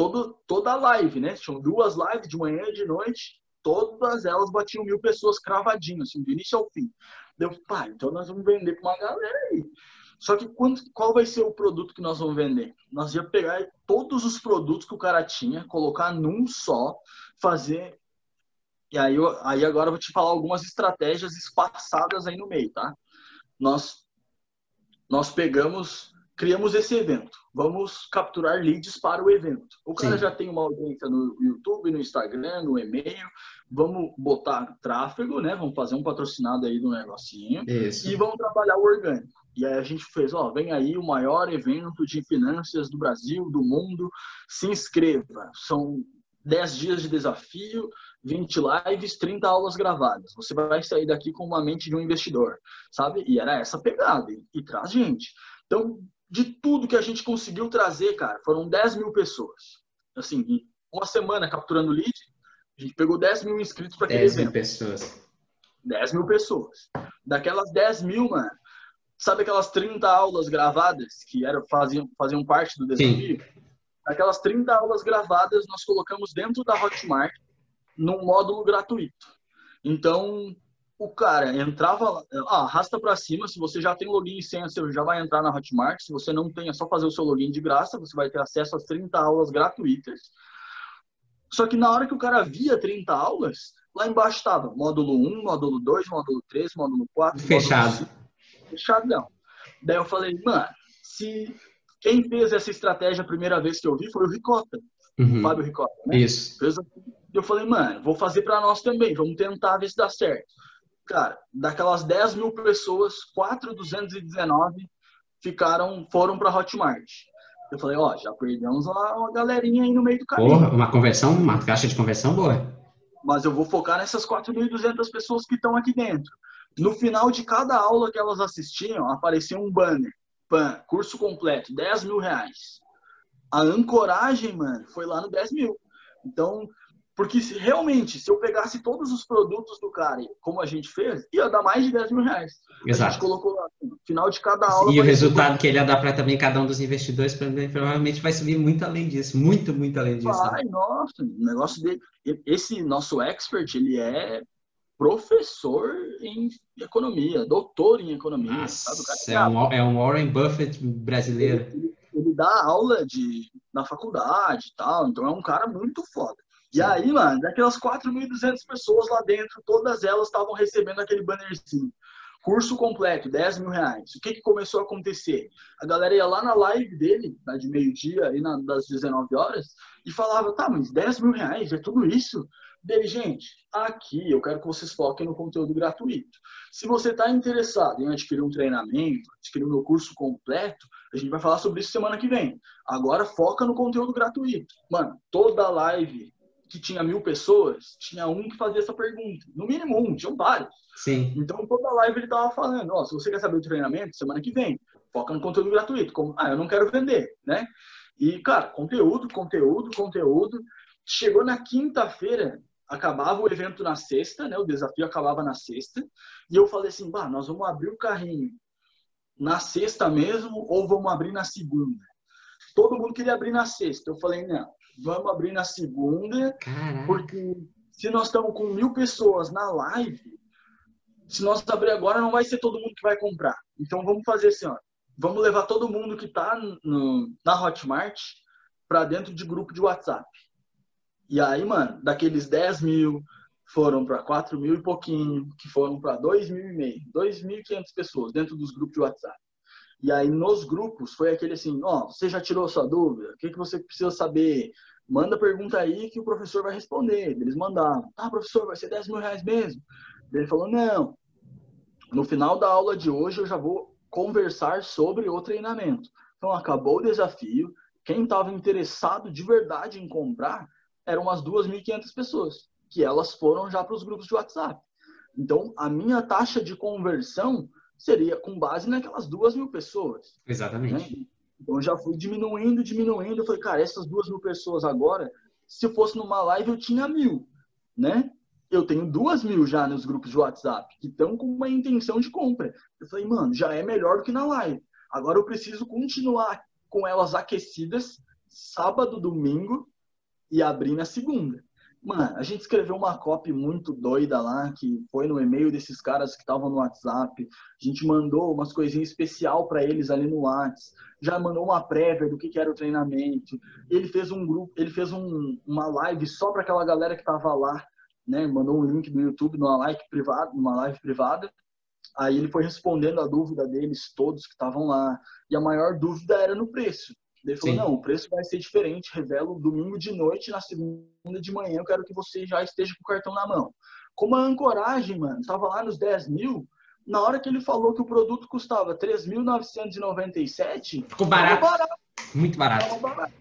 todo, toda a live, né? Tinham duas lives de manhã e de noite, todas elas batiam mil pessoas cravadinho, assim, do início ao fim. Deu, pá, então nós vamos vender para uma galera aí. Só que quando, qual vai ser o produto que nós vamos vender? Nós ia pegar todos os produtos que o cara tinha, colocar num só, fazer. E aí, eu, aí agora eu vou te falar algumas estratégias espaçadas aí no meio, tá? Nós, nós pegamos criamos esse evento. Vamos capturar leads para o evento. O cara Sim. já tem uma audiência no YouTube, no Instagram, no e-mail. Vamos botar tráfego, né? Vamos fazer um patrocinado aí do negocinho. Isso. E vamos trabalhar o orgânico. E aí a gente fez, ó, vem aí o maior evento de finanças do Brasil, do mundo. Se inscreva. São 10 dias de desafio, 20 lives, 30 aulas gravadas. Você vai sair daqui com uma mente de um investidor, sabe? E era essa pegada. E, e traz gente. Então, de tudo que a gente conseguiu trazer, cara, foram 10 mil pessoas. Assim, em uma semana capturando lead, a gente pegou 10 mil inscritos para aquele 10 evento. mil pessoas. 10 mil pessoas. Daquelas 10 mil, mano, sabe aquelas 30 aulas gravadas que eram, faziam, faziam parte do desafio? Sim. Aquelas 30 aulas gravadas nós colocamos dentro da Hotmart num módulo gratuito. Então, o cara entrava, ah, arrasta para cima, se você já tem login e senha, você já vai entrar na Hotmart, se você não tem, é só fazer o seu login de graça, você vai ter acesso às 30 aulas gratuitas. Só que na hora que o cara via 30 aulas, lá embaixo estava módulo 1, módulo 2, módulo 3, módulo 4. Fechado. Módulo 5, fechadão. Daí eu falei, mano, se Quem fez essa estratégia a primeira vez que eu vi foi o Ricota, uhum. o Fábio Ricota. Né? Isso. Eu falei, mano, vou fazer para nós também, vamos tentar ver se dá certo. Cara, daquelas 10 mil pessoas, 4,219 ficaram, foram para Hotmart. Eu falei, ó, já perdemos uma, uma galerinha aí no meio do caminho. Porra, uma conversão, uma caixa de conversão boa. Mas eu vou focar nessas 4.200 pessoas que estão aqui dentro. No final de cada aula que elas assistiam, aparecia um banner. Pan, curso completo, 10 mil reais. A ancoragem, mano, foi lá no 10 mil. Então, porque se, realmente, se eu pegasse todos os produtos do cara, como a gente fez, ia dar mais de 10 mil reais. Exato. A gente colocou lá, no final de cada aula. E o resultado que ele ia dar para também cada um dos investidores, provavelmente vai subir muito além disso. Muito, muito além disso. Vai, né? nossa, o negócio dele. Esse nosso expert, ele é professor em economia, doutor em economia. Nossa, sabe? É, um, é um Warren Buffett brasileiro. Ele, ele, dá aula de, na faculdade e tal, então é um cara muito foda. E aí, mano, daquelas 4.200 pessoas lá dentro, todas elas estavam recebendo aquele bannerzinho. Curso completo, 10 mil reais. O que, que começou a acontecer? A galera ia lá na live dele, né, de meio-dia e na, das 19 horas, e falava, tá, mas 10 mil reais, é tudo isso? dele, gente, aqui eu quero que vocês foquem no conteúdo gratuito. Se você está interessado em adquirir um treinamento, adquirir o meu curso completo, a gente vai falar sobre isso semana que vem. Agora foca no conteúdo gratuito. Mano, toda live que tinha mil pessoas, tinha um que fazia essa pergunta. No mínimo um, tinham vários. Sim. Então toda live ele tava falando, ó, se você quer saber o treinamento, semana que vem, foca no conteúdo gratuito. Como, ah, eu não quero vender, né? E, cara, conteúdo, conteúdo, conteúdo. Chegou na quinta-feira, acabava o evento na sexta, né? O desafio acabava na sexta. E eu falei assim, bah, nós vamos abrir o carrinho na sexta mesmo ou vamos abrir na segunda? Todo mundo queria abrir na sexta. Eu falei, não, vamos abrir na segunda, Caraca. porque se nós estamos com mil pessoas na live, se nós abrir agora, não vai ser todo mundo que vai comprar. Então vamos fazer assim, ó. Vamos levar todo mundo que está na Hotmart para dentro de grupo de WhatsApp. E aí, mano, daqueles 10 mil foram para 4 mil e pouquinho, que foram para 2 mil e meio, 2.500 pessoas dentro dos grupos de WhatsApp. E aí, nos grupos, foi aquele assim: ó, oh, você já tirou sua dúvida? O que, que você precisa saber? Manda pergunta aí que o professor vai responder. Eles mandavam: ah, professor, vai ser 10 mil reais mesmo? Ele falou: não. No final da aula de hoje, eu já vou conversar sobre o treinamento. Então, acabou o desafio. Quem estava interessado de verdade em comprar, eram umas 2.500 pessoas, que elas foram já para os grupos de WhatsApp. Então, a minha taxa de conversão seria com base naquelas duas mil pessoas. Exatamente. Né? Então, já fui diminuindo, diminuindo. Eu falei, cara, essas duas mil pessoas agora, se fosse numa live, eu tinha mil, né? Eu tenho duas mil já nos grupos de WhatsApp que estão com uma intenção de compra. Eu falei, mano, já é melhor do que na live. Agora eu preciso continuar com elas aquecidas sábado, domingo, e abrir na segunda. Mano, a gente escreveu uma copy muito doida lá, que foi no e-mail desses caras que estavam no WhatsApp. A gente mandou umas coisinhas especial para eles ali no WhatsApp. Já mandou uma prévia do que, que era o treinamento. Ele fez um grupo, ele fez um, uma live só para aquela galera que tava lá, né? Mandou um link do YouTube numa live privada, numa live privada. Aí ele foi respondendo a dúvida deles todos que estavam lá. E a maior dúvida era no preço. Ele falou, Sim. não, o preço vai ser diferente, revelo domingo de noite, na segunda de manhã eu quero que você já esteja com o cartão na mão. Como a ancoragem, mano, estava lá nos 10 mil, na hora que ele falou que o produto custava 3.997... Ficou barato. barato. Muito barato. barato.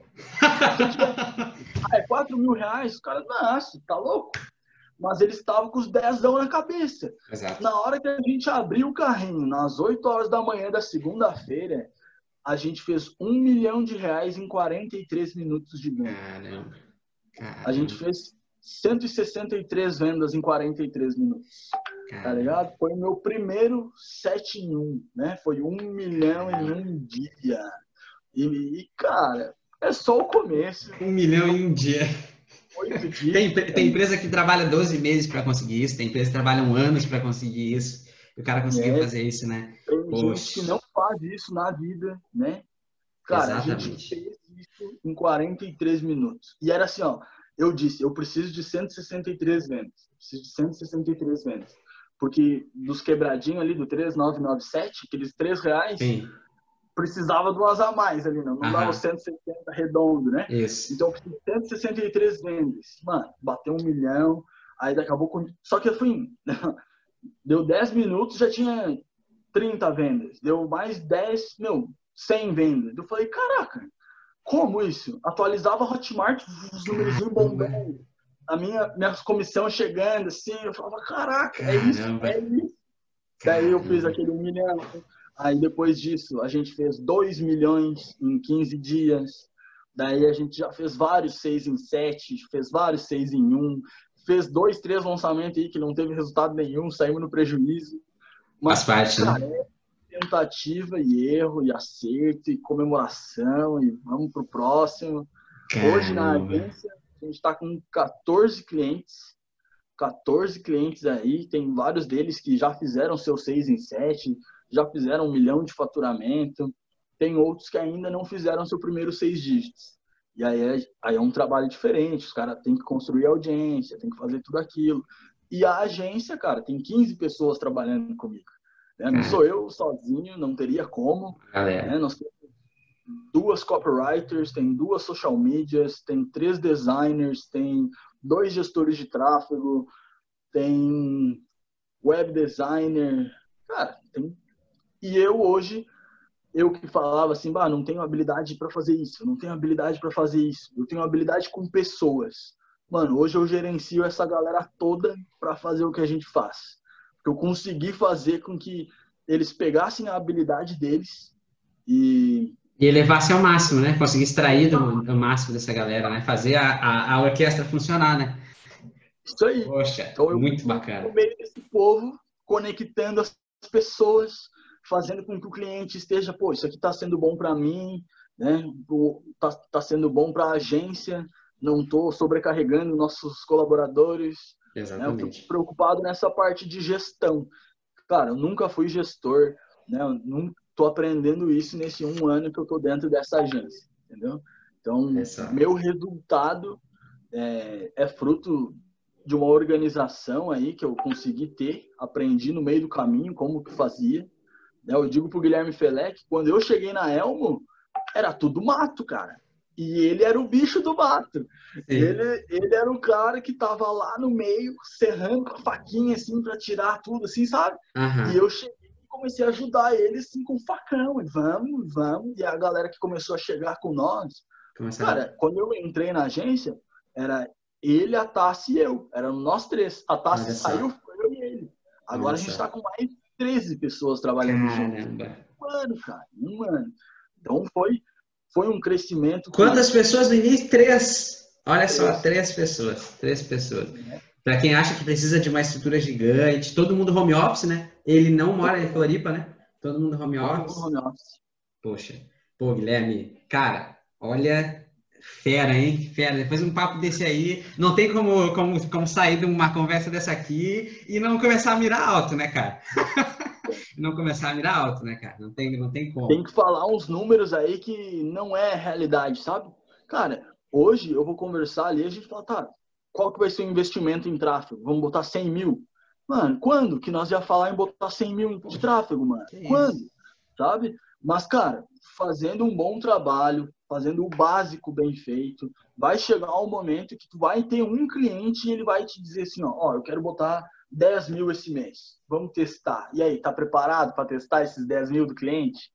ah, é 4 mil reais? O cara, nossa, tá louco? Mas ele estava com os 10 na cabeça. Exato. Na hora que a gente abriu o carrinho, nas 8 horas da manhã da segunda-feira, a gente fez um milhão de reais em 43 minutos de venda. Caramba. Caramba. A gente fez 163 vendas em 43 minutos. Tá Caramba. Tá ligado? Foi o meu primeiro 7 em 1, né? Foi um milhão em um dia. E, e, cara, é só o começo. Um milhão em um dia. Oito dias. Tem, tem empresa que trabalha 12 meses para conseguir isso, tem empresa que trabalha um anos para conseguir isso. E o cara conseguiu é, fazer isso, né? Tem Poxa. gente que não faz isso na vida, né? Cara, Exatamente. a gente fez isso em 43 minutos. E era assim, ó, eu disse, eu preciso de 163 vendas. Preciso de 163 vendas. Porque dos quebradinhos ali do 3997, aqueles 3 reais, Sim. precisava de umas a mais ali, não. Não Aham. dava 170 redondo, né? Isso. Então, 163 vendas. Mano, bateu um milhão. Aí daqui a pouco. Só que assim, deu 10 minutos, já tinha 30 vendas. Deu mais 10, meu, 100 vendas. Eu falei, caraca, como isso? Atualizava Hotmart, os números bombando. A minha, minha comissão chegando, assim, eu falava, caraca, é isso, é isso. Daí eu fiz aquele milhão. Aí depois disso, a gente fez 2 milhões em 15 dias. Daí a gente já fez vários 6 em 7, fez vários 6 em 1, fez dois, três lançamentos aí que não teve resultado nenhum, saímos no prejuízo. Mas, Faz parte, né? né? É tentativa e erro, e acerto, e comemoração, e vamos pro próximo. Caramba. Hoje na agência, a gente está com 14 clientes. 14 clientes aí, tem vários deles que já fizeram seu 6 em 7, já fizeram um milhão de faturamento. Tem outros que ainda não fizeram seu primeiro seis dígitos. E aí é, aí é um trabalho diferente, os caras têm que construir audiência, tem que fazer tudo aquilo. E a agência, cara, tem 15 pessoas trabalhando comigo. Né? Não sou eu sozinho, não teria como. Né? Nós temos duas copywriters, tem duas social medias, tem três designers, tem dois gestores de tráfego, tem web designer, cara, tem... e eu hoje eu que falava assim, bah, não tenho habilidade para fazer isso, não tenho habilidade para fazer isso, eu tenho habilidade com pessoas. Mano, hoje eu gerencio essa galera toda para fazer o que a gente faz. Eu consegui fazer com que eles pegassem a habilidade deles e e elevasse ao máximo, né? Conseguir extrair do, do máximo dessa galera, né? Fazer a, a, a, orquestra funcionar, né? Isso aí. Poxa, então, eu, muito bacana. No meio desse povo, conectando as pessoas, fazendo com que o cliente esteja, pô, isso aqui está sendo bom para mim, né? Está tá sendo bom para a agência, não estou sobrecarregando nossos colaboradores. Exatamente. Né? Eu preocupado nessa parte de gestão. Cara, eu nunca fui gestor, né? Eu não tô aprendendo isso nesse um ano que eu tô dentro dessa agência, entendeu? Então, Essa... meu resultado é, é fruto de uma organização aí que eu consegui ter, aprendi no meio do caminho como que fazia, né? Eu digo pro Guilherme Felec, quando eu cheguei na Elmo, era tudo mato, cara. E ele era o bicho do mato. Ele, ele era o cara que tava lá no meio, serrando com a faquinha, assim, para tirar tudo, assim, sabe? Uhum. E eu cheguei e comecei a ajudar ele, assim, com facão. E vamos, vamos. E a galera que começou a chegar com nós. Cara, quando eu entrei na agência, era ele, a Tassi e eu. Eram nós três. A Tassi saiu, foi eu e ele. Agora a gente tá com mais 13 pessoas trabalhando Caramba. junto. Um ano, cara. Um ano. Então foi, foi um crescimento. Quantas que... pessoas no início? Três. Olha três. só, três pessoas. Três pessoas. É. Para quem acha que precisa de uma estrutura gigante, todo mundo home office, né? Ele não mora em Floripa, né? Todo mundo home office. Todo mundo home office. Poxa. Pô, Guilherme, cara, olha, Fera, hein? Fera. Depois um papo desse aí, não tem como, como, como sair de uma conversa dessa aqui e não começar a mirar alto, né, cara? não começar a mirar alto, né, cara? Não tem, não tem como. Tem que falar uns números aí que não é realidade, sabe? Cara, hoje eu vou conversar ali, a gente fala, tá, qual que vai ser o investimento em tráfego? Vamos botar 100 mil? Mano, quando que nós ia falar em botar 100 mil de tráfego, mano? Quando? Sabe? Mas, cara, fazendo um bom trabalho, fazendo o básico bem feito, vai chegar um momento que tu vai ter um cliente e ele vai te dizer assim, ó, ó eu quero botar 10 mil esse mês, vamos testar. E aí, tá preparado para testar esses 10 mil do cliente?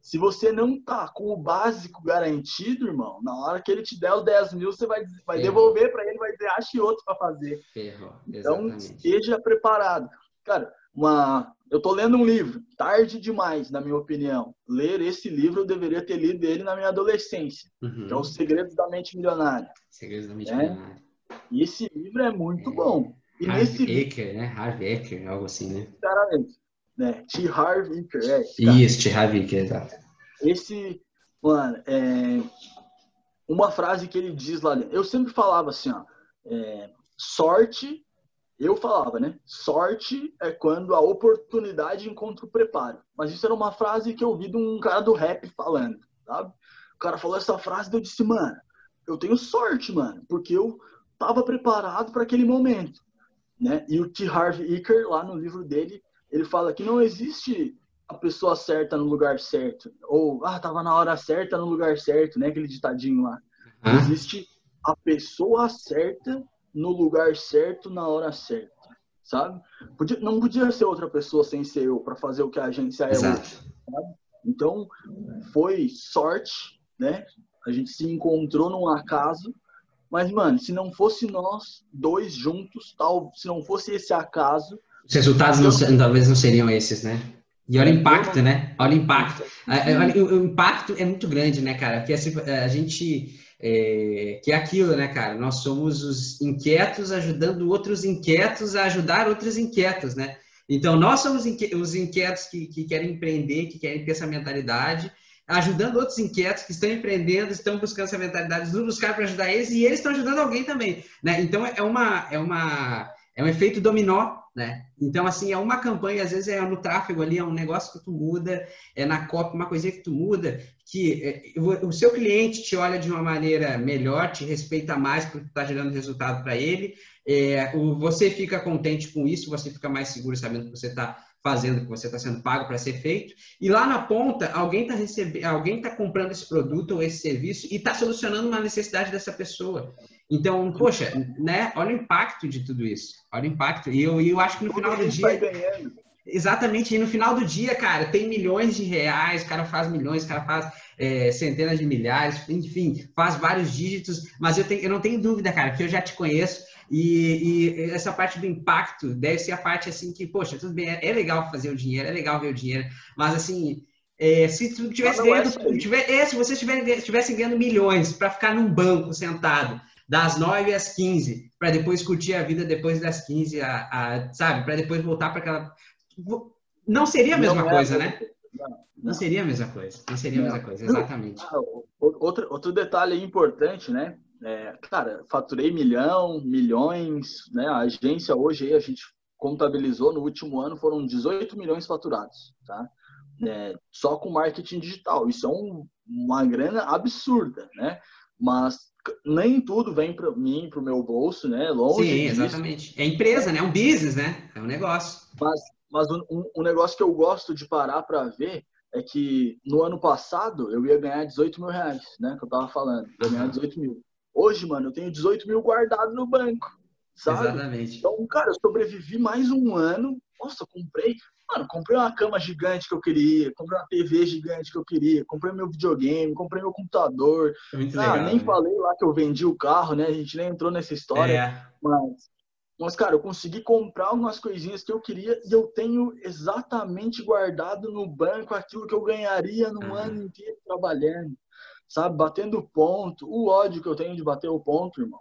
Se você não tá com o básico garantido, irmão, na hora que ele te der os 10 mil, você vai, vai devolver para ele, vai dizer, ache outro para fazer. Ferro. Então, esteja preparado. Cara, uma, eu tô lendo um livro, tarde demais, na minha opinião. Ler esse livro eu deveria ter lido ele na minha adolescência, uhum. que é Os Segredos da Mente Milionária. Segredos da Mente né? Milionária. E esse livro é muito é... bom. E Harvey nesse Eker, né? Harvey Eker, algo assim, né? Claramente. Né? T. Harvey Eker, é. Isso, T. Harvey Eker, exato. Esse, mano, é... uma frase que ele diz lá dentro. Eu sempre falava assim, ó, é... sorte eu falava, né? Sorte é quando a oportunidade encontra o preparo. Mas isso era uma frase que eu ouvi de um cara do rap falando, sabe? O cara falou essa frase e eu disse, mano, eu tenho sorte, mano, porque eu tava preparado para aquele momento, né? E o T. Harv Eker, lá no livro dele, ele fala que não existe a pessoa certa no lugar certo. Ou, ah, tava na hora certa no lugar certo, né? Aquele ditadinho lá. Existe a pessoa certa no lugar certo na hora certa, sabe? Podia, não podia ser outra pessoa sem ser eu para fazer o que a agência é Exato. hoje. Sabe? Então, foi sorte, né? A gente se encontrou num acaso. Mas, mano, se não fosse nós dois juntos, tal, se não fosse esse acaso. Os resultados não, talvez não seriam esses, né? E olha o impacto, né? Olha o impacto. O, impacto é muito grande, né, cara? Porque assim, a gente. É, que é aquilo, né, cara? Nós somos os inquietos ajudando outros inquietos a ajudar outros inquietos, né? Então, nós somos os inquietos que, que querem empreender, que querem ter essa mentalidade, ajudando outros inquietos que estão empreendendo, estão buscando essa mentalidade, vão buscar para ajudar eles e eles estão ajudando alguém também, né? Então, é uma, é uma é um efeito dominó, né? Então, assim, é uma campanha, às vezes é no tráfego ali, é um negócio que tu muda, é na copy, uma coisinha que tu muda, que é, o seu cliente te olha de uma maneira melhor, te respeita mais porque tu está gerando resultado para ele, é, o, você fica contente com isso, você fica mais seguro sabendo que você está fazendo, que você está sendo pago para ser feito, e lá na ponta, alguém está recebendo, alguém está comprando esse produto ou esse serviço e está solucionando uma necessidade dessa pessoa. Então, poxa, né? Olha o impacto de tudo isso. Olha o impacto. E eu, eu acho que no final do dia. Exatamente, e no final do dia, cara, tem milhões de reais, o cara faz milhões, o cara faz é, centenas de milhares, enfim, faz vários dígitos, mas eu, tenho, eu não tenho dúvida, cara, que eu já te conheço e, e, essa parte do impacto deve ser a parte assim que, poxa, tudo bem, é, é legal fazer o dinheiro, é legal ver o dinheiro, mas assim, é, se tu tivesse ganhando, é tiver, é, se vocês estivessem ganhando milhões para ficar num banco sentado, das 9 às 15, para depois curtir a vida depois das 15, a, a sabe? Para depois voltar para aquela. Não seria a mesma não coisa, é, né? Não, não. não, seria a mesma coisa. Não seria a mesma coisa, exatamente. Ah, outro, outro detalhe importante, né? É, cara, faturei milhão, milhões, né? A agência hoje a gente contabilizou no último ano foram 18 milhões faturados, tá? É, só com marketing digital. Isso é um, uma grana absurda, né? Mas nem tudo vem para mim, para o meu bolso, né? Longe. Sim, exatamente. Disso. É empresa, né? É um business, né? É um negócio. Mas, mas um, um negócio que eu gosto de parar para ver é que no ano passado eu ia ganhar 18 mil reais, né? Que eu tava falando. Eu ia ganhar 18 mil. Hoje, mano, eu tenho 18 mil guardado no banco. Sabe? Exatamente. Então, cara, eu sobrevivi mais um ano. Nossa, comprei Mano, comprei uma cama gigante que eu queria, comprei uma TV gigante que eu queria, comprei meu videogame, comprei meu computador. Muito ah, legal, nem né? falei lá que eu vendi o carro, né? A gente nem entrou nessa história. É. Mas, mas, cara, eu consegui comprar algumas coisinhas que eu queria e eu tenho exatamente guardado no banco aquilo que eu ganharia no ah. ano inteiro trabalhando. Sabe? Batendo ponto. O ódio que eu tenho de bater o ponto, irmão.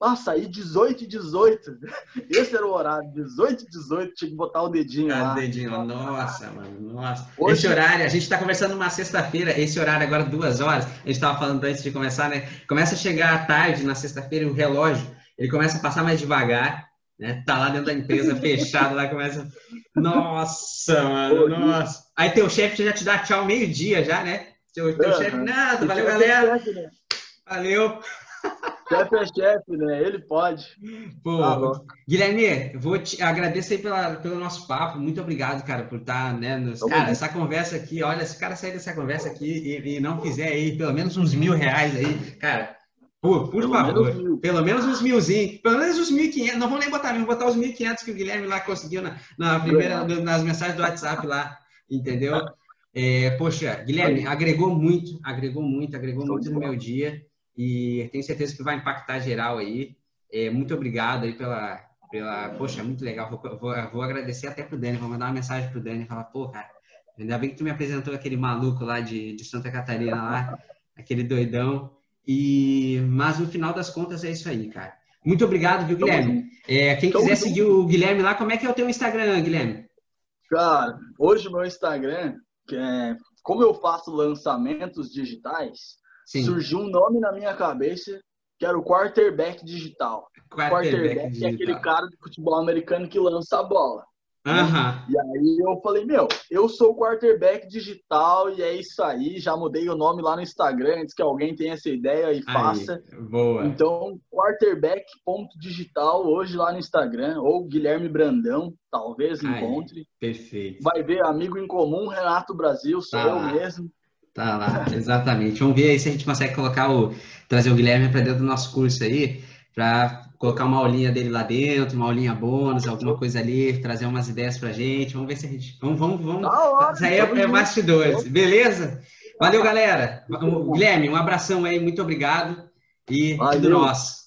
Ah, saí 18 e 18. Esse era o horário, 18 e 18, tinha que botar o dedinho ah, lá. O dedinho lá, nossa, mano, nossa. Hoje... Esse horário, a gente tá conversando uma sexta-feira, esse horário agora, duas horas, a gente tava falando antes de começar, né? Começa a chegar à tarde, na sexta-feira, o relógio, ele começa a passar mais devagar, né? Tá lá dentro da empresa, fechado, lá começa... Nossa, mano, nossa. Aí teu chefe já te dá tchau meio-dia já, né? Teu, teu uhum. chefe, nada, valeu, galera. Né? Valeu. Chefe é chefe, né? Ele pode. Pô, tá Guilherme, vou te agradecer pela, pelo nosso papo. Muito obrigado, cara, por estar, né? Nos... Cara, essa conversa aqui, olha, se o cara sair dessa conversa aqui e, e, não fizer aí pelo menos uns mil reais aí, cara, por, por pelo favor, menos pelo menos uns milzinho, pelo menos uns mil quinhentos, não vou nem botar, vou botar os mil quinhentos que o Guilherme lá conseguiu na, na primeira, nas mensagens do WhatsApp lá, entendeu? É, poxa, Guilherme, agregou muito, agregou muito, agregou muito no meu dia e tenho certeza que vai impactar geral aí. É, muito obrigado aí pela, pela. Poxa, muito legal. Vou, vou, vou agradecer até pro Dani, vou mandar uma mensagem pro Dani e falar, pô, cara, ainda bem que tu me apresentou aquele maluco lá de, de Santa Catarina lá, aquele doidão. E, mas no final das contas é isso aí, cara. Muito obrigado, viu, Guilherme? É, quem quiser seguir o Guilherme lá, como é que é o teu Instagram, Guilherme? Cara, hoje o meu Instagram, é, como eu faço lançamentos digitais, Sim. surgiu um nome na minha cabeça que era o quarterback digital. Quarterback, quarterback digital. é aquele cara de futebol americano que lança a bola. Uhum. E aí eu falei, meu, eu sou quarterback digital e é isso aí. Já mudei o nome lá no Instagram antes que alguém tenha essa ideia e faça. boa. Então, quarterback.digital hoje lá no Instagram, ou Guilherme Brandão, talvez encontre. Perfeito. Vai ver amigo em comum, Renato Brasil, sou tá eu lá. mesmo. Tá lá, exatamente. Vamos ver aí se a gente consegue colocar o trazer o Guilherme para dentro do nosso curso aí, para colocar uma aulinha dele lá dentro, uma aulinha bônus, alguma coisa ali, trazer umas ideias pra gente. Vamos ver se a gente. Vamos, vamos, vamos. Isso aí é, é bastidores, beleza? Valeu, galera. Guilherme, um abração aí, muito obrigado. E Valeu. tudo nosso.